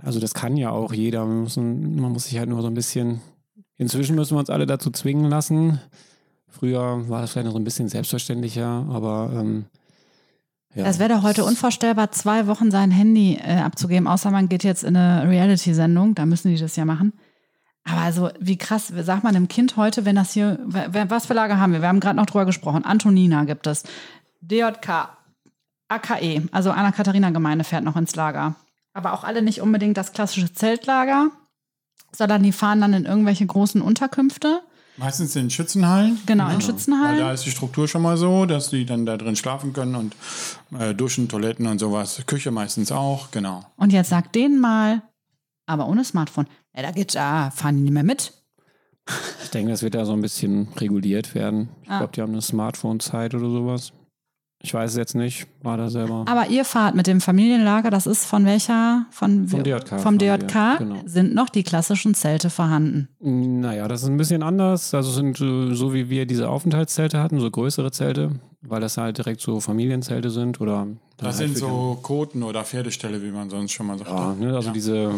also das kann ja auch jeder. Man muss, man muss sich halt nur so ein bisschen. Inzwischen müssen wir uns alle dazu zwingen lassen. Früher war das vielleicht noch so ein bisschen selbstverständlicher, aber ähm, ja. Das wäre doch heute unvorstellbar, zwei Wochen sein Handy äh, abzugeben, außer man geht jetzt in eine Reality-Sendung, da müssen die das ja machen. Aber also, wie krass, sagt man einem Kind heute, wenn das hier, was für Lager haben wir? Wir haben gerade noch drüber gesprochen. Antonina gibt es. DJK, AKE, also Anna-Katharina-Gemeinde fährt noch ins Lager. Aber auch alle nicht unbedingt das klassische Zeltlager, sondern die fahren dann in irgendwelche großen Unterkünfte. Meistens in Schützenhallen. Genau, in Weil Schützenhallen. da ist die Struktur schon mal so, dass die dann da drin schlafen können und äh, duschen, Toiletten und sowas. Küche meistens auch, genau. Und jetzt sagt denen mal, aber ohne Smartphone, ja, da geht, ah, fahren die nicht mehr mit. ich denke, das wird da so ein bisschen reguliert werden. Ich Ah. glaube, die haben eine Smartphone-Zeit oder sowas. Ich weiß es jetzt nicht, war da selber. Aber ihr fahrt mit dem Familienlager, das ist von welcher? Von, Vom DJK Vom DJK genau. sind noch die klassischen Zelte vorhanden. Naja, das ist ein bisschen anders. Also sind äh, so wie wir diese Aufenthaltszelte hatten, so größere Zelte, weil das halt direkt so Familienzelte sind oder Das halt sind so Koten oder Pferdeställe, wie man sonst schon mal sagt. ja, ne, also Ja. diese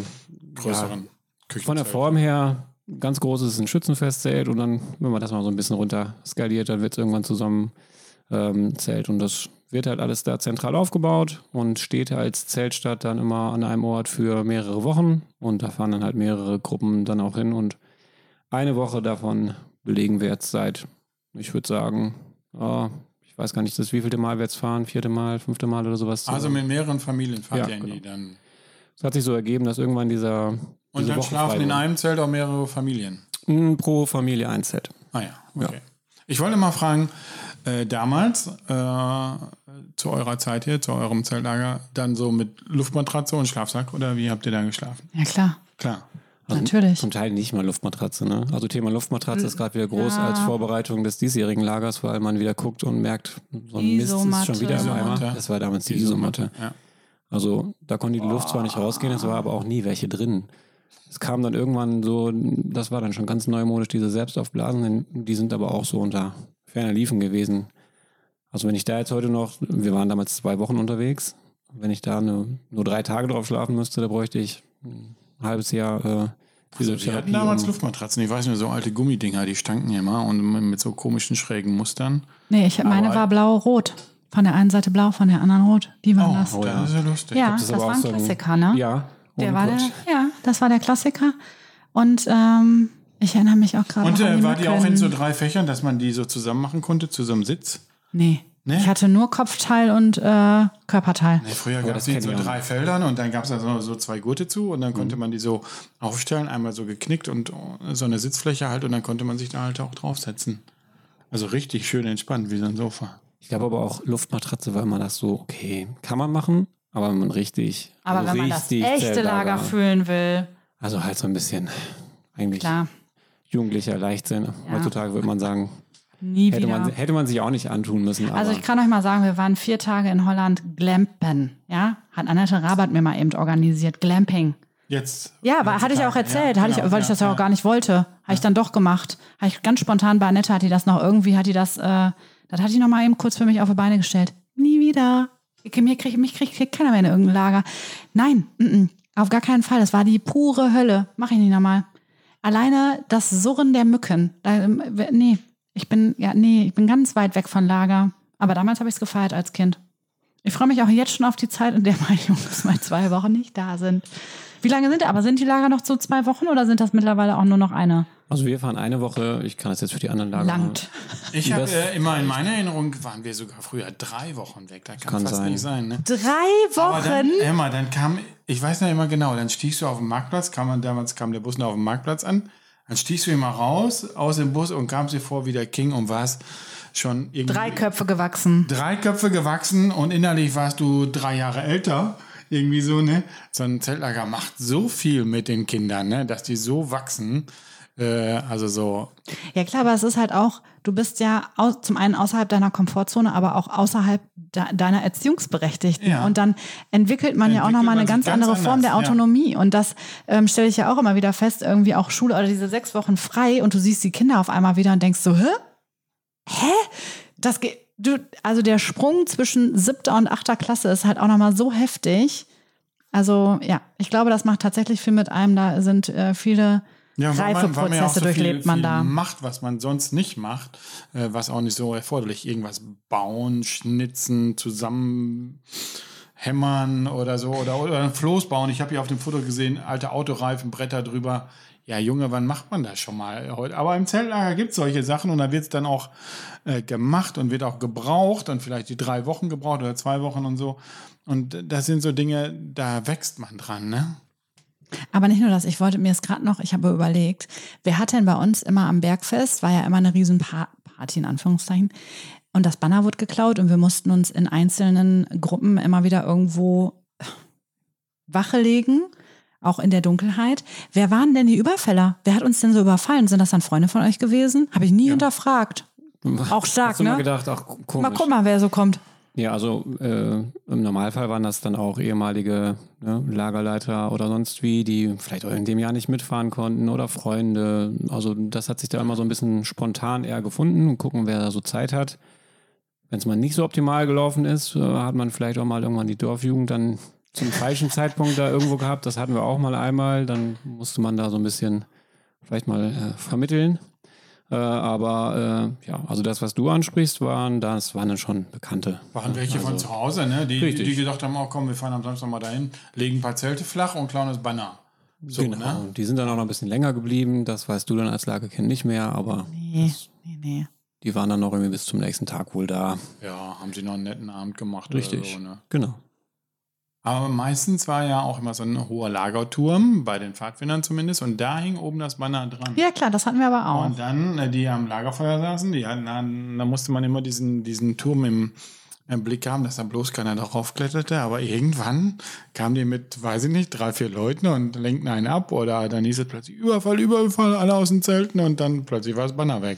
größeren ja, Küchen. von der Form her ganz groß ist ein Schützenfestzelt und dann, wenn man das mal so ein bisschen runter skaliert, dann wird es irgendwann zusammen ähm, Zelt und das wird halt alles da zentral aufgebaut und steht als Zeltstadt dann immer an einem Ort für mehrere Wochen und da fahren dann halt mehrere Gruppen dann auch hin und eine Woche davon belegen wir jetzt seit, ich würde sagen, ah, ich weiß gar nicht, das wievielte Mal wir jetzt fahren, vierte Mal, fünfte Mal oder sowas. Also mit mehreren Familien fahrt Ja, ihr genau. dann. es hat sich so ergeben, dass irgendwann dieser Und diese dann Woche schlafen in einem Zelt auch mehrere Familien. Mm, pro Familie ein Zelt. Ah ja, okay. Ich wollte mal fragen, äh, damals, äh, zu eurer Zeit hier, zu eurem Zeltlager, dann so mit Luftmatratze und Schlafsack oder wie habt ihr da geschlafen? Ja, klar. Klar. Also Natürlich. Zum Teil nicht mal Luftmatratze. Ne? Also Thema Luftmatratze ist gerade wieder groß Ja. als Vorbereitung des diesjährigen Lagers, weil man wieder guckt und merkt, so ein Mist ist schon wieder im Eimer. Das war damals die Isomatte. Ja. Also da konnte die Luft zwar nicht rausgehen, es war aber auch nie welche drin. Es kam dann irgendwann so, das war dann schon ganz neumodisch, diese selbstaufblasenden, die sind aber auch so unter ferner Liefen gewesen. Also wenn ich da jetzt heute noch, wir waren damals zwei Wochen unterwegs, wenn ich da nur, nur drei Tage drauf schlafen müsste, da bräuchte ich ein halbes Jahr äh, Also wir Physiotherapie. hatten damals Luftmatratzen, ich weiß nicht, so alte Gummidinger, die stanken immer und mit so komischen schrägen Mustern. Nee, ich, meine Aber- war blau-rot. Von der einen Seite blau, von der anderen rot. Die waren Oh, das. Oh, ja. das ist ja lustig. ja, das das, war ein Klassiker, ne? Ja. Der war der, ja, das war der Klassiker. Und ähm, Ich erinnere mich auch gerade Und äh, war die auch in so drei Fächern, dass man die so zusammen machen konnte, zu so einem Sitz? Nee. Nee? Ich hatte nur Kopfteil und äh, Körperteil. Nee, früher gab es die in so drei Feldern und dann gab es da so, zwei Gurte zu und dann Mhm. konnte man die so aufstellen, einmal so geknickt und so eine Sitzfläche halt und dann konnte man sich da halt auch draufsetzen. Also richtig schön entspannt, wie so ein Sofa. Ich glaube aber auch, Luftmatratze war immer das so, okay, kann man machen, aber wenn man richtig. Aber also wenn man das echte Zeltlager- Lager fühlen will, Also halt so ein bisschen, eigentlich klar, jugendlicher Leichtsinn. Heutzutage würde man sagen, nie hätte wieder. man, hätte man sich auch nicht antun müssen. Also ich kann euch mal sagen, wir waren vier Tage in Holland glampen. Ja, hat Annette Rabat mir mal eben organisiert. Glamping. Jetzt. Ja, aber hatte ich auch erzählt, ja, hatte ich, genau, weil ich das ja auch ja. gar nicht wollte. Habe ich dann doch gemacht. Habe ich ganz spontan bei Annette hat die das noch irgendwie, hat die das, äh, das hatte ich noch mal eben kurz für mich auf die Beine gestellt. Nie wieder. Ich- Mir krieg, mich kriegt krieg keiner mehr in irgendein Lager. Nein, mm -mm, auf gar keinen Fall. Das war die pure Hölle. Mach ich nicht nochmal. Alleine das Surren der Mücken. Ähm, nee, ich bin, ja, nee, ich bin ganz weit weg von Lager. Aber damals habe ich es gefeiert als Kind. Ich freue mich auch jetzt schon auf die Zeit, in der meine Jungs mal zwei Wochen nicht da sind. Wie lange sind die? Aber sind die Lager noch so zwei Wochen oder sind das mittlerweile auch nur noch eine? Also wir fahren eine Woche, ich kann das jetzt für die anderen Lager. Langt. Ich habe äh, immer in meiner Erinnerung waren wir sogar früher drei Wochen weg. Das kann, Kann fast sein. nicht sein. Ne? Drei Aber dann, Wochen? Emma, dann kam, ich weiß noch immer genau, dann stiegst du auf dem Marktplatz, kam man, damals kam der Bus noch auf dem Marktplatz an, dann stiegst du immer raus aus dem Bus und kamst dir vor wie der King und warst schon irgendwie Drei Köpfe gewachsen. drei Köpfe gewachsen und innerlich warst du drei Jahre älter. Irgendwie so, ne? So ein Zeltlager macht so viel mit den Kindern, ne? Dass die so wachsen. Äh, also so, Ja klar, aber es ist halt auch, du bist ja au zum einen außerhalb deiner Komfortzone, aber auch außerhalb de deiner Erziehungsberechtigten. Ja. Und dann entwickelt man ja auch Entwickelt nochmal eine ganz, ganz andere Form der anders, ja. Autonomie. Und das ähm, stelle ich ja auch immer wieder fest, irgendwie auch Schule oder diese sechs Wochen frei und du siehst die Kinder auf einmal wieder und denkst so, hä? Hä? Das geht. Du, also der Sprung zwischen siebter und achter Klasse ist halt auch nochmal so heftig. Also ja, ich glaube, das macht tatsächlich viel mit einem. Da sind äh, viele Ja, man ja Reifeprozesse so durchlebt viel, man viel da. macht, was man sonst nicht macht, äh, was auch nicht so erforderlich. Irgendwas bauen, schnitzen, zusammen hämmern oder so oder, oder ein Floß bauen. Ich habe hier auf dem Foto gesehen, alte Autoreifen, Bretter drüber. Ja, Junge, wann macht man das schon mal heute? Aber im Zeltlager gibt es solche Sachen und da wird es dann auch äh, gemacht und wird auch gebraucht und vielleicht die drei Wochen gebraucht oder zwei Wochen und so. Und das sind so Dinge, da wächst man dran, ne? Aber nicht nur das, ich wollte mir es gerade noch, ich habe überlegt, wer hat denn bei uns immer am Bergfest, war ja immer eine riesen Pa- Party in Anführungszeichen, und das Banner wurde geklaut und wir mussten uns in einzelnen Gruppen immer wieder irgendwo Wache legen, auch in der Dunkelheit. Wer waren denn die Überfäller? Wer hat uns denn so überfallen? Sind das dann Freunde von euch gewesen? Habe ich nie hinterfragt. Auch stark, Hast du mal ne? gedacht, ach komisch. Mal guck mal, wer so kommt. Ja, also äh, im Normalfall waren das dann auch ehemalige ne, Lagerleiter oder sonst wie, die vielleicht auch in dem Jahr nicht mitfahren konnten oder Freunde. Also das hat sich da immer so ein bisschen spontan eher gefunden und gucken, wer da so Zeit hat. Wenn es mal nicht so optimal gelaufen ist, äh, hat man vielleicht auch mal irgendwann die Dorfjugend dann zum falschen Zeitpunkt da irgendwo gehabt. Das hatten wir auch mal einmal. Dann musste man da so ein bisschen vielleicht mal äh, vermitteln. Äh, aber äh, ja, also das, was du ansprichst, waren das waren dann schon Bekannte. Waren welche von Also- zu Hause, ne? Die, Richtig. die gedacht haben, oh komm, wir fahren am Samstag mal dahin, legen ein paar Zelte flach und klauen das Banner. So, genau. ne? Und Die sind dann auch noch ein bisschen länger geblieben. Das weißt du dann als Lagerkind nicht mehr, aber Nee, nee, nee. die waren dann noch irgendwie bis zum nächsten Tag wohl da. Ja, haben sie noch einen netten Abend gemacht. Richtig. Oder so, ne? Genau. Aber meistens war ja auch immer so ein hoher Lagerturm, bei den Pfadfindern zumindest, und da hing oben das Banner dran. Ja, klar, das hatten wir aber auch. Und dann, äh, die am Lagerfeuer saßen, die hatten, dann- da musste man immer diesen, diesen Turm im, im Blick haben, dass da bloß keiner darauf kletterte. Aber irgendwann kamen die mit, weiß ich nicht, drei, vier Leuten und lenkten einen ab. Oder dann hieß es plötzlich Überfall, Überfall, alle aus den Zelten und dann plötzlich war das Banner weg.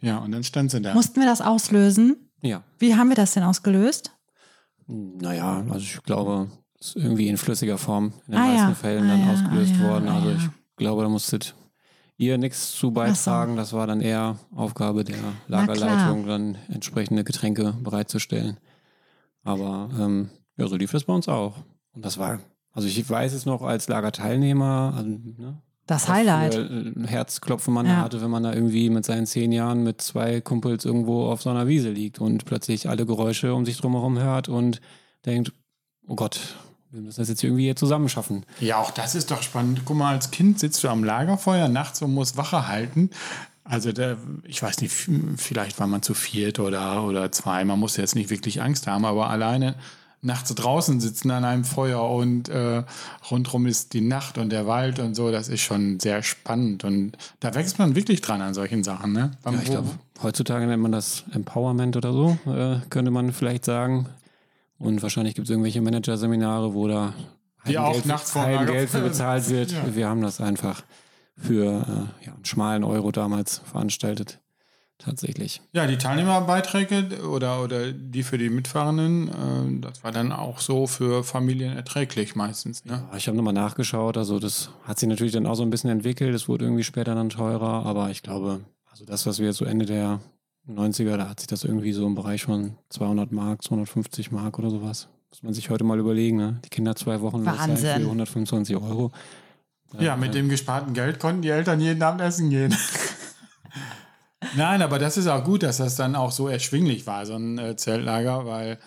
Ja, und dann stand sie da. Mussten wir das auslösen? Ja. Wie haben wir das denn ausgelöst? Naja, also ich glaube, es ist irgendwie in flüssiger Form in den Ah, meisten ja. Fällen Ah, dann ja. ausgelöst Ah, worden. Also Ah, ich glaube, da musstet ihr nichts zu beitragen. Das war dann eher Aufgabe der. Lagerleitung, dann entsprechende Getränke bereitzustellen. Aber ähm, ja, so lief das bei uns auch. Und das war, also ich weiß es noch als Lagerteilnehmer, also, ne, Das Highlight. äh, Herzklopfen man Ja. da hatte, wenn man da irgendwie mit seinen zehn Jahren mit zwei Kumpels irgendwo auf so einer Wiese liegt und plötzlich alle Geräusche um sich drumherum hört und denkt, oh Gott, wir müssen das jetzt irgendwie hier zusammen schaffen. Ja, auch das ist doch spannend. Guck mal, als Kind sitzt du am Lagerfeuer nachts und musst Wache halten. Also der, ich weiß nicht, vielleicht war man zu viert oder, oder zwei. Man muss jetzt nicht wirklich Angst haben, aber alleine nachts draußen sitzen an einem Feuer und äh, rundherum ist die Nacht und der Wald und so, das ist schon sehr spannend. Und da wächst man wirklich dran an solchen Sachen. Ne? Ja, ich glaube, heutzutage nennt man das Empowerment oder so, äh, könnte man vielleicht sagen. Und wahrscheinlich gibt es irgendwelche Managerseminare, wo da die auch Geld, nachts Geld für bezahlt wird. Ja. Wir haben das einfach für äh, ja, einen schmalen Euro damals veranstaltet tatsächlich. Ja, die Teilnehmerbeiträge oder, oder die für die Mitfahrenden, äh, das war dann auch so für Familien erträglich meistens. Ne? Ja, ich habe nochmal nachgeschaut, also das hat sich natürlich dann auch so ein bisschen entwickelt, es wurde irgendwie später dann teurer, aber ich glaube, also das, was wir jetzt so Ende der 90er, da hat sich das irgendwie so im Bereich von 200 Mark, 250 Mark oder sowas. Muss man sich heute mal überlegen, ne? Die Kinder zwei Wochen Wahnsinn. für 125 Euro. Ja, mit dem gesparten Geld konnten die Eltern jeden Abend essen gehen. Nein, aber das ist auch gut, dass das dann auch so erschwinglich war, so ein äh, Zeltlager, weil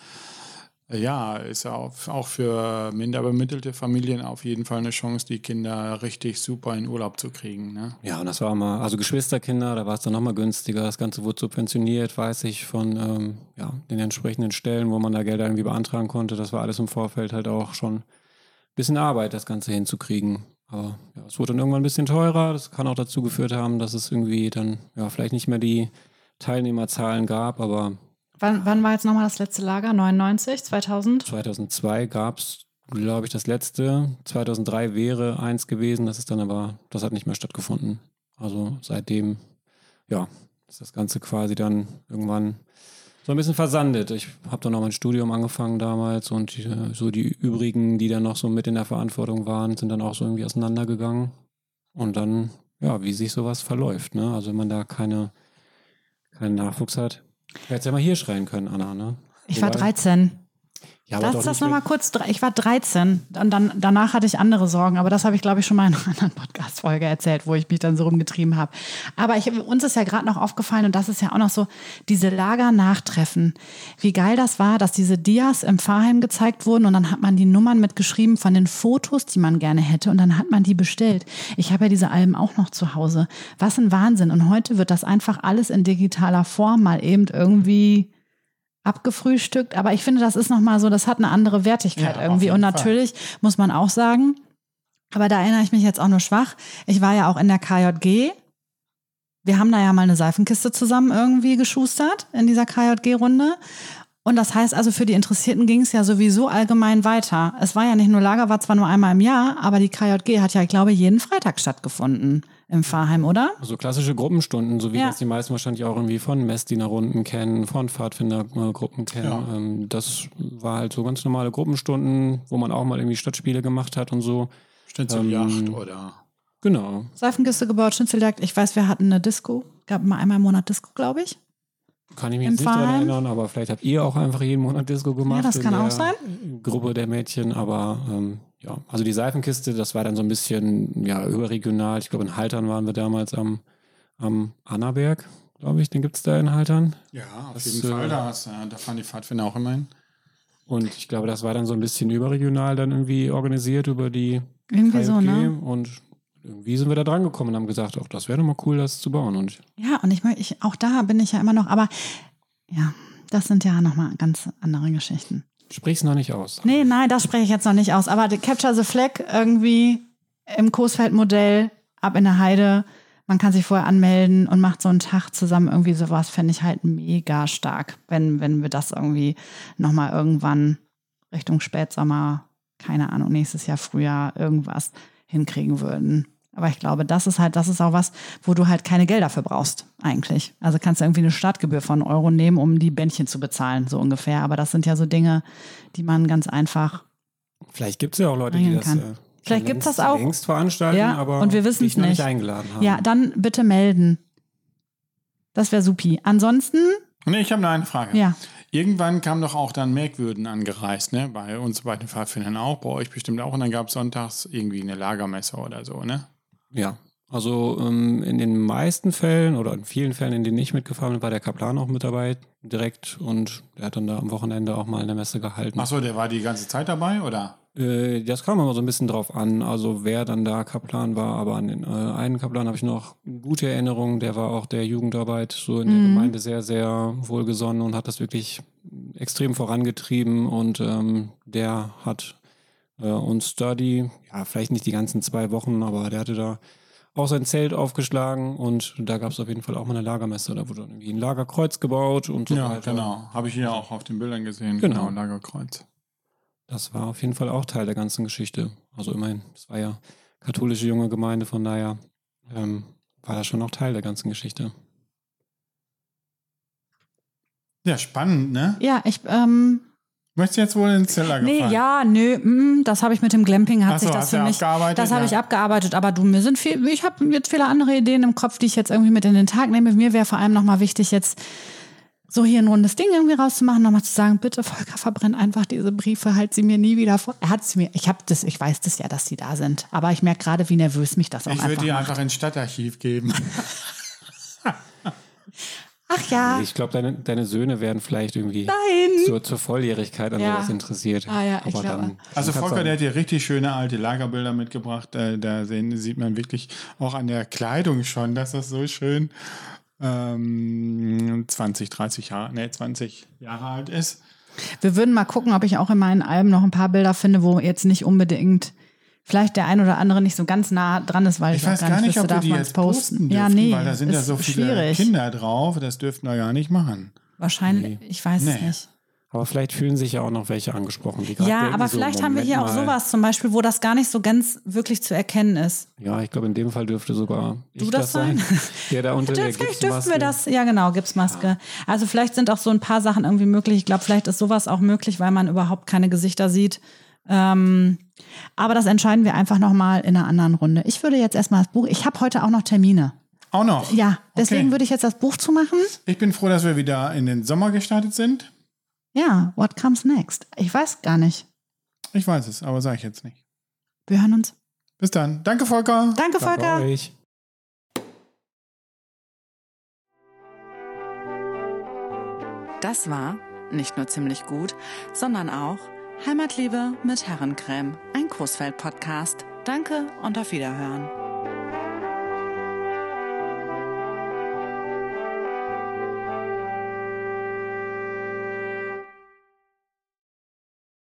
äh, ja, ist auch, auch für minder bemittelte Familien auf jeden Fall eine Chance, die Kinder richtig super in Urlaub zu kriegen. Ne? Ja, und das war mal, also Geschwisterkinder, da war es dann nochmal günstiger. Das Ganze wurde subventioniert, weiß ich, von ähm, ja, den entsprechenden Stellen, wo man da Gelder irgendwie beantragen konnte. Das war alles im Vorfeld halt auch schon ein bisschen Arbeit, das Ganze hinzukriegen. Aber ja, es wurde dann irgendwann ein bisschen teurer. Das kann auch dazu geführt haben, dass es irgendwie dann ja vielleicht nicht mehr die Teilnehmerzahlen gab, aber. Wann, wann war jetzt nochmal das letzte Lager? 99, 2000? 2002 gab es, glaube ich, das letzte. 2003 wäre eins gewesen, das ist dann aber, das hat nicht mehr stattgefunden. Also seitdem, ja, ist das Ganze quasi dann irgendwann so ein bisschen versandet. Ich habe dann auch mein Studium angefangen damals und die, so die übrigen, die dann noch so mit in der Verantwortung waren, sind dann auch so irgendwie auseinandergegangen. Und dann, ja, wie sich sowas verläuft, ne? Also wenn man da keine, keinen Nachwuchs hat. Hättest ja mal hier schreien können, Anna, ne? Ich war 13. Ja, Lass das nochmal kurz. Ich war 13 und dann, danach hatte ich andere Sorgen, aber das habe ich, glaube ich, schon mal in einer anderen Podcast-Folge erzählt, wo ich mich dann so rumgetrieben habe. Aber ich, uns ist ja gerade noch aufgefallen und das ist ja auch noch so, diese Lager-Nachtreffen. Wie geil das war, dass diese Dias im Pfarrheim gezeigt wurden und dann hat man die Nummern mitgeschrieben von den Fotos, die man gerne hätte und dann hat man die bestellt. Ich habe ja diese Alben auch noch zu Hause. Was ein Wahnsinn. Und heute wird das einfach alles in digitaler Form mal eben irgendwie abgefrühstückt. Aber ich finde, das ist nochmal so, das hat eine andere Wertigkeit ja, irgendwie. Und natürlich Fall. muss man auch sagen, aber da erinnere ich mich jetzt auch nur schwach. Ich war ja auch in der KJG. Wir haben da ja mal eine Seifenkiste zusammen irgendwie geschustert in dieser KJG-Runde. Und das heißt also, für die Interessierten ging es ja sowieso allgemein weiter. Es war ja nicht nur Lager, war zwar nur einmal im Jahr, aber die KJG hat ja, ich glaube, jeden Freitag stattgefunden im Pfarrheim, oder? So klassische Gruppenstunden, so wie ja. das die meisten wahrscheinlich auch irgendwie von Messdienerrunden kennen, von Pfadfindergruppen kennen. Ja. Ähm, das war halt so ganz normale Gruppenstunden, wo man auch mal irgendwie Stadtspiele gemacht hat und so. Schnitzeljagd ähm, oder? Genau. Seifenkiste gebaut, Schnitzeljagd. Ich weiß, wir hatten eine Disco. Gab mal einmal im Monat Disco, glaube ich. Kann ich mich jetzt nicht daran erinnern, aber vielleicht habt ihr auch einfach jeden Monat Disco gemacht. Ja, das kann auch sein. Gruppe der Mädchen, aber ähm, ja, also die Seifenkiste, das war dann so ein bisschen ja, überregional. Ich glaube, in Haltern waren wir damals am, am Annaberg, glaube ich. Den gibt es da in Haltern. Ja, auf das, jeden Fall. Da, hast, da fahren die Pfadfinder auch immerhin. Und ich glaube, das war dann so ein bisschen überregional dann irgendwie organisiert über die irgendwie so, ne? Und irgendwie sind wir da dran gekommen und haben gesagt, auch das wäre doch mal cool, das zu bauen. Und ja, und ich, ich auch da bin ich ja immer noch, aber ja, das sind ja nochmal ganz andere Geschichten. Sprich's noch nicht aus. Nee, nein, das spreche ich jetzt noch nicht aus. Aber Capture the Flag irgendwie im Coesfeld-Modell ab in der Heide. Man kann sich vorher anmelden und macht so einen Tag zusammen irgendwie sowas, fände ich halt mega stark, wenn, wenn wir das irgendwie nochmal irgendwann Richtung Spätsommer, keine Ahnung, nächstes Jahr Frühjahr irgendwas hinkriegen würden. Aber ich glaube, das ist halt, das ist auch was, wo du halt keine Gelder für brauchst, eigentlich. Also kannst du irgendwie eine Startgebühr von Euro nehmen, um die Bändchen zu bezahlen, so ungefähr. Aber das sind ja so Dinge, die man ganz einfach. Vielleicht gibt es ja auch Leute, die das. Äh, Vielleicht gibt es das auch. Längst veranstalten, ja, aber und wir wissen es nicht. nicht eingeladen haben. Ja, dann bitte melden. Das wäre supi. Ansonsten. Nee, ich habe nur eine Frage. Ja. Irgendwann kam doch auch dann Merkwürden angereist, ne? Bei uns bei den Pfadfindern auch, bei euch bestimmt auch. Und dann gab es sonntags irgendwie eine Lagermesse oder so, ne? Ja, also ähm, in den meisten Fällen oder in vielen Fällen, in denen ich mitgefahren bin, war der Kaplan auch mit dabei direkt und der hat dann da am Wochenende auch mal eine Messe gehalten. Achso, der war die ganze Zeit dabei oder? Äh, das kam immer so ein bisschen drauf an, also wer dann da Kaplan war. Aber an den äh, einen Kaplan habe ich noch gute Erinnerungen. Der war auch der Jugendarbeit so in der Mhm. Gemeinde sehr, sehr wohlgesonnen und hat das wirklich extrem vorangetrieben. Und ähm, der hat äh, uns da die, ja, vielleicht nicht die ganzen zwei Wochen, aber der hatte da auch sein Zelt aufgeschlagen und da gab es auf jeden Fall auch mal eine Lagermesse. Da wurde dann irgendwie ein Lagerkreuz gebaut und so Ja, weiter. genau. Habe ich hier auch auf den Bildern gesehen. Genau. Genau, Lagerkreuz. Das war auf jeden Fall auch Teil der ganzen Geschichte. Also immerhin, es war ja katholische junge Gemeinde, von daher ähm, war das schon auch Teil der ganzen Geschichte. Ja, spannend, ne? Ja, ich, ähm, Möchtest du jetzt wohl ins Zelllager nee, fahren? ja, nö, mm, das habe ich mit dem Glamping, hat Ach so, sich das für mich, abgearbeitet? das habe Ja. ich abgearbeitet, aber du, mir sind viel, ich habe jetzt viele andere Ideen im Kopf, die ich jetzt irgendwie mit in den Tag nehme. Mir wäre vor allem nochmal wichtig, jetzt so hier ein rundes Ding irgendwie rauszumachen, nochmal zu sagen, bitte Volker, verbrenn einfach diese Briefe, halt sie mir nie wieder vor. Er hat sie mir, ich habe das, ich weiß das ja, dass die da sind, aber ich merke gerade, wie nervös mich das auch Ich würde einfach die macht. einfach ins Stadtarchiv geben. Ja, Ich glaube, deine, deine Söhne werden vielleicht irgendwie nein. zur, zur Volljährigkeit an Ja. sowas interessiert. Ah ja, Aber dann, Also Volker, der hat hier richtig schöne alte Lagerbilder mitgebracht. Äh, da sehen, sieht man wirklich auch an der Kleidung schon, dass das so schön ähm, 20, 30 Jahre, nee, 20 Jahre alt ist. Wir würden mal gucken, ob ich auch in meinen Alben noch ein paar Bilder finde, wo jetzt nicht unbedingt vielleicht der ein oder andere nicht so ganz nah dran ist, weil Ich ich, weiß gar nicht, wüsste, ob wir darf die man's jetzt posten dürfen, Ja, nee, weil da sind ja ist so viele schwierig. Kinder drauf. Das dürften wir gar nicht machen. Wahrscheinlich, ich weiß es Nee. nicht. Aber vielleicht fühlen sich ja auch noch welche angesprochen. Die gerade Ja, aber so, vielleicht haben wir hier auch sowas zum Beispiel, wo das gar nicht so ganz wirklich zu erkennen ist. Ja, ich glaube, in dem Fall dürfte sogar ich Du das sein? Der da unter der vielleicht dürfen Gipsmaske. wir das, ja genau, Gipsmaske. Also vielleicht sind auch so ein paar Sachen irgendwie möglich. Ich glaube, vielleicht ist sowas auch möglich, weil man überhaupt keine Gesichter sieht. Ähm, aber das entscheiden wir einfach nochmal in einer anderen Runde. Ich würde jetzt erstmal das Buch, ich habe heute auch noch Termine. Auch noch. Ja, deswegen Okay. würde ich jetzt das Buch zumachen. Ich bin froh, dass wir wieder in den Sommer gestartet sind. Ja, what comes next? Ich weiß gar nicht. Ich weiß es, aber sage ich jetzt nicht. Wir hören uns. Bis dann. Danke, Volker. Danke, Danke Volker. euch. Das war nicht nur ziemlich gut, sondern auch Heimatliebe mit Herrencreme, ein Coesfeld-Podcast. Danke und auf Wiederhören.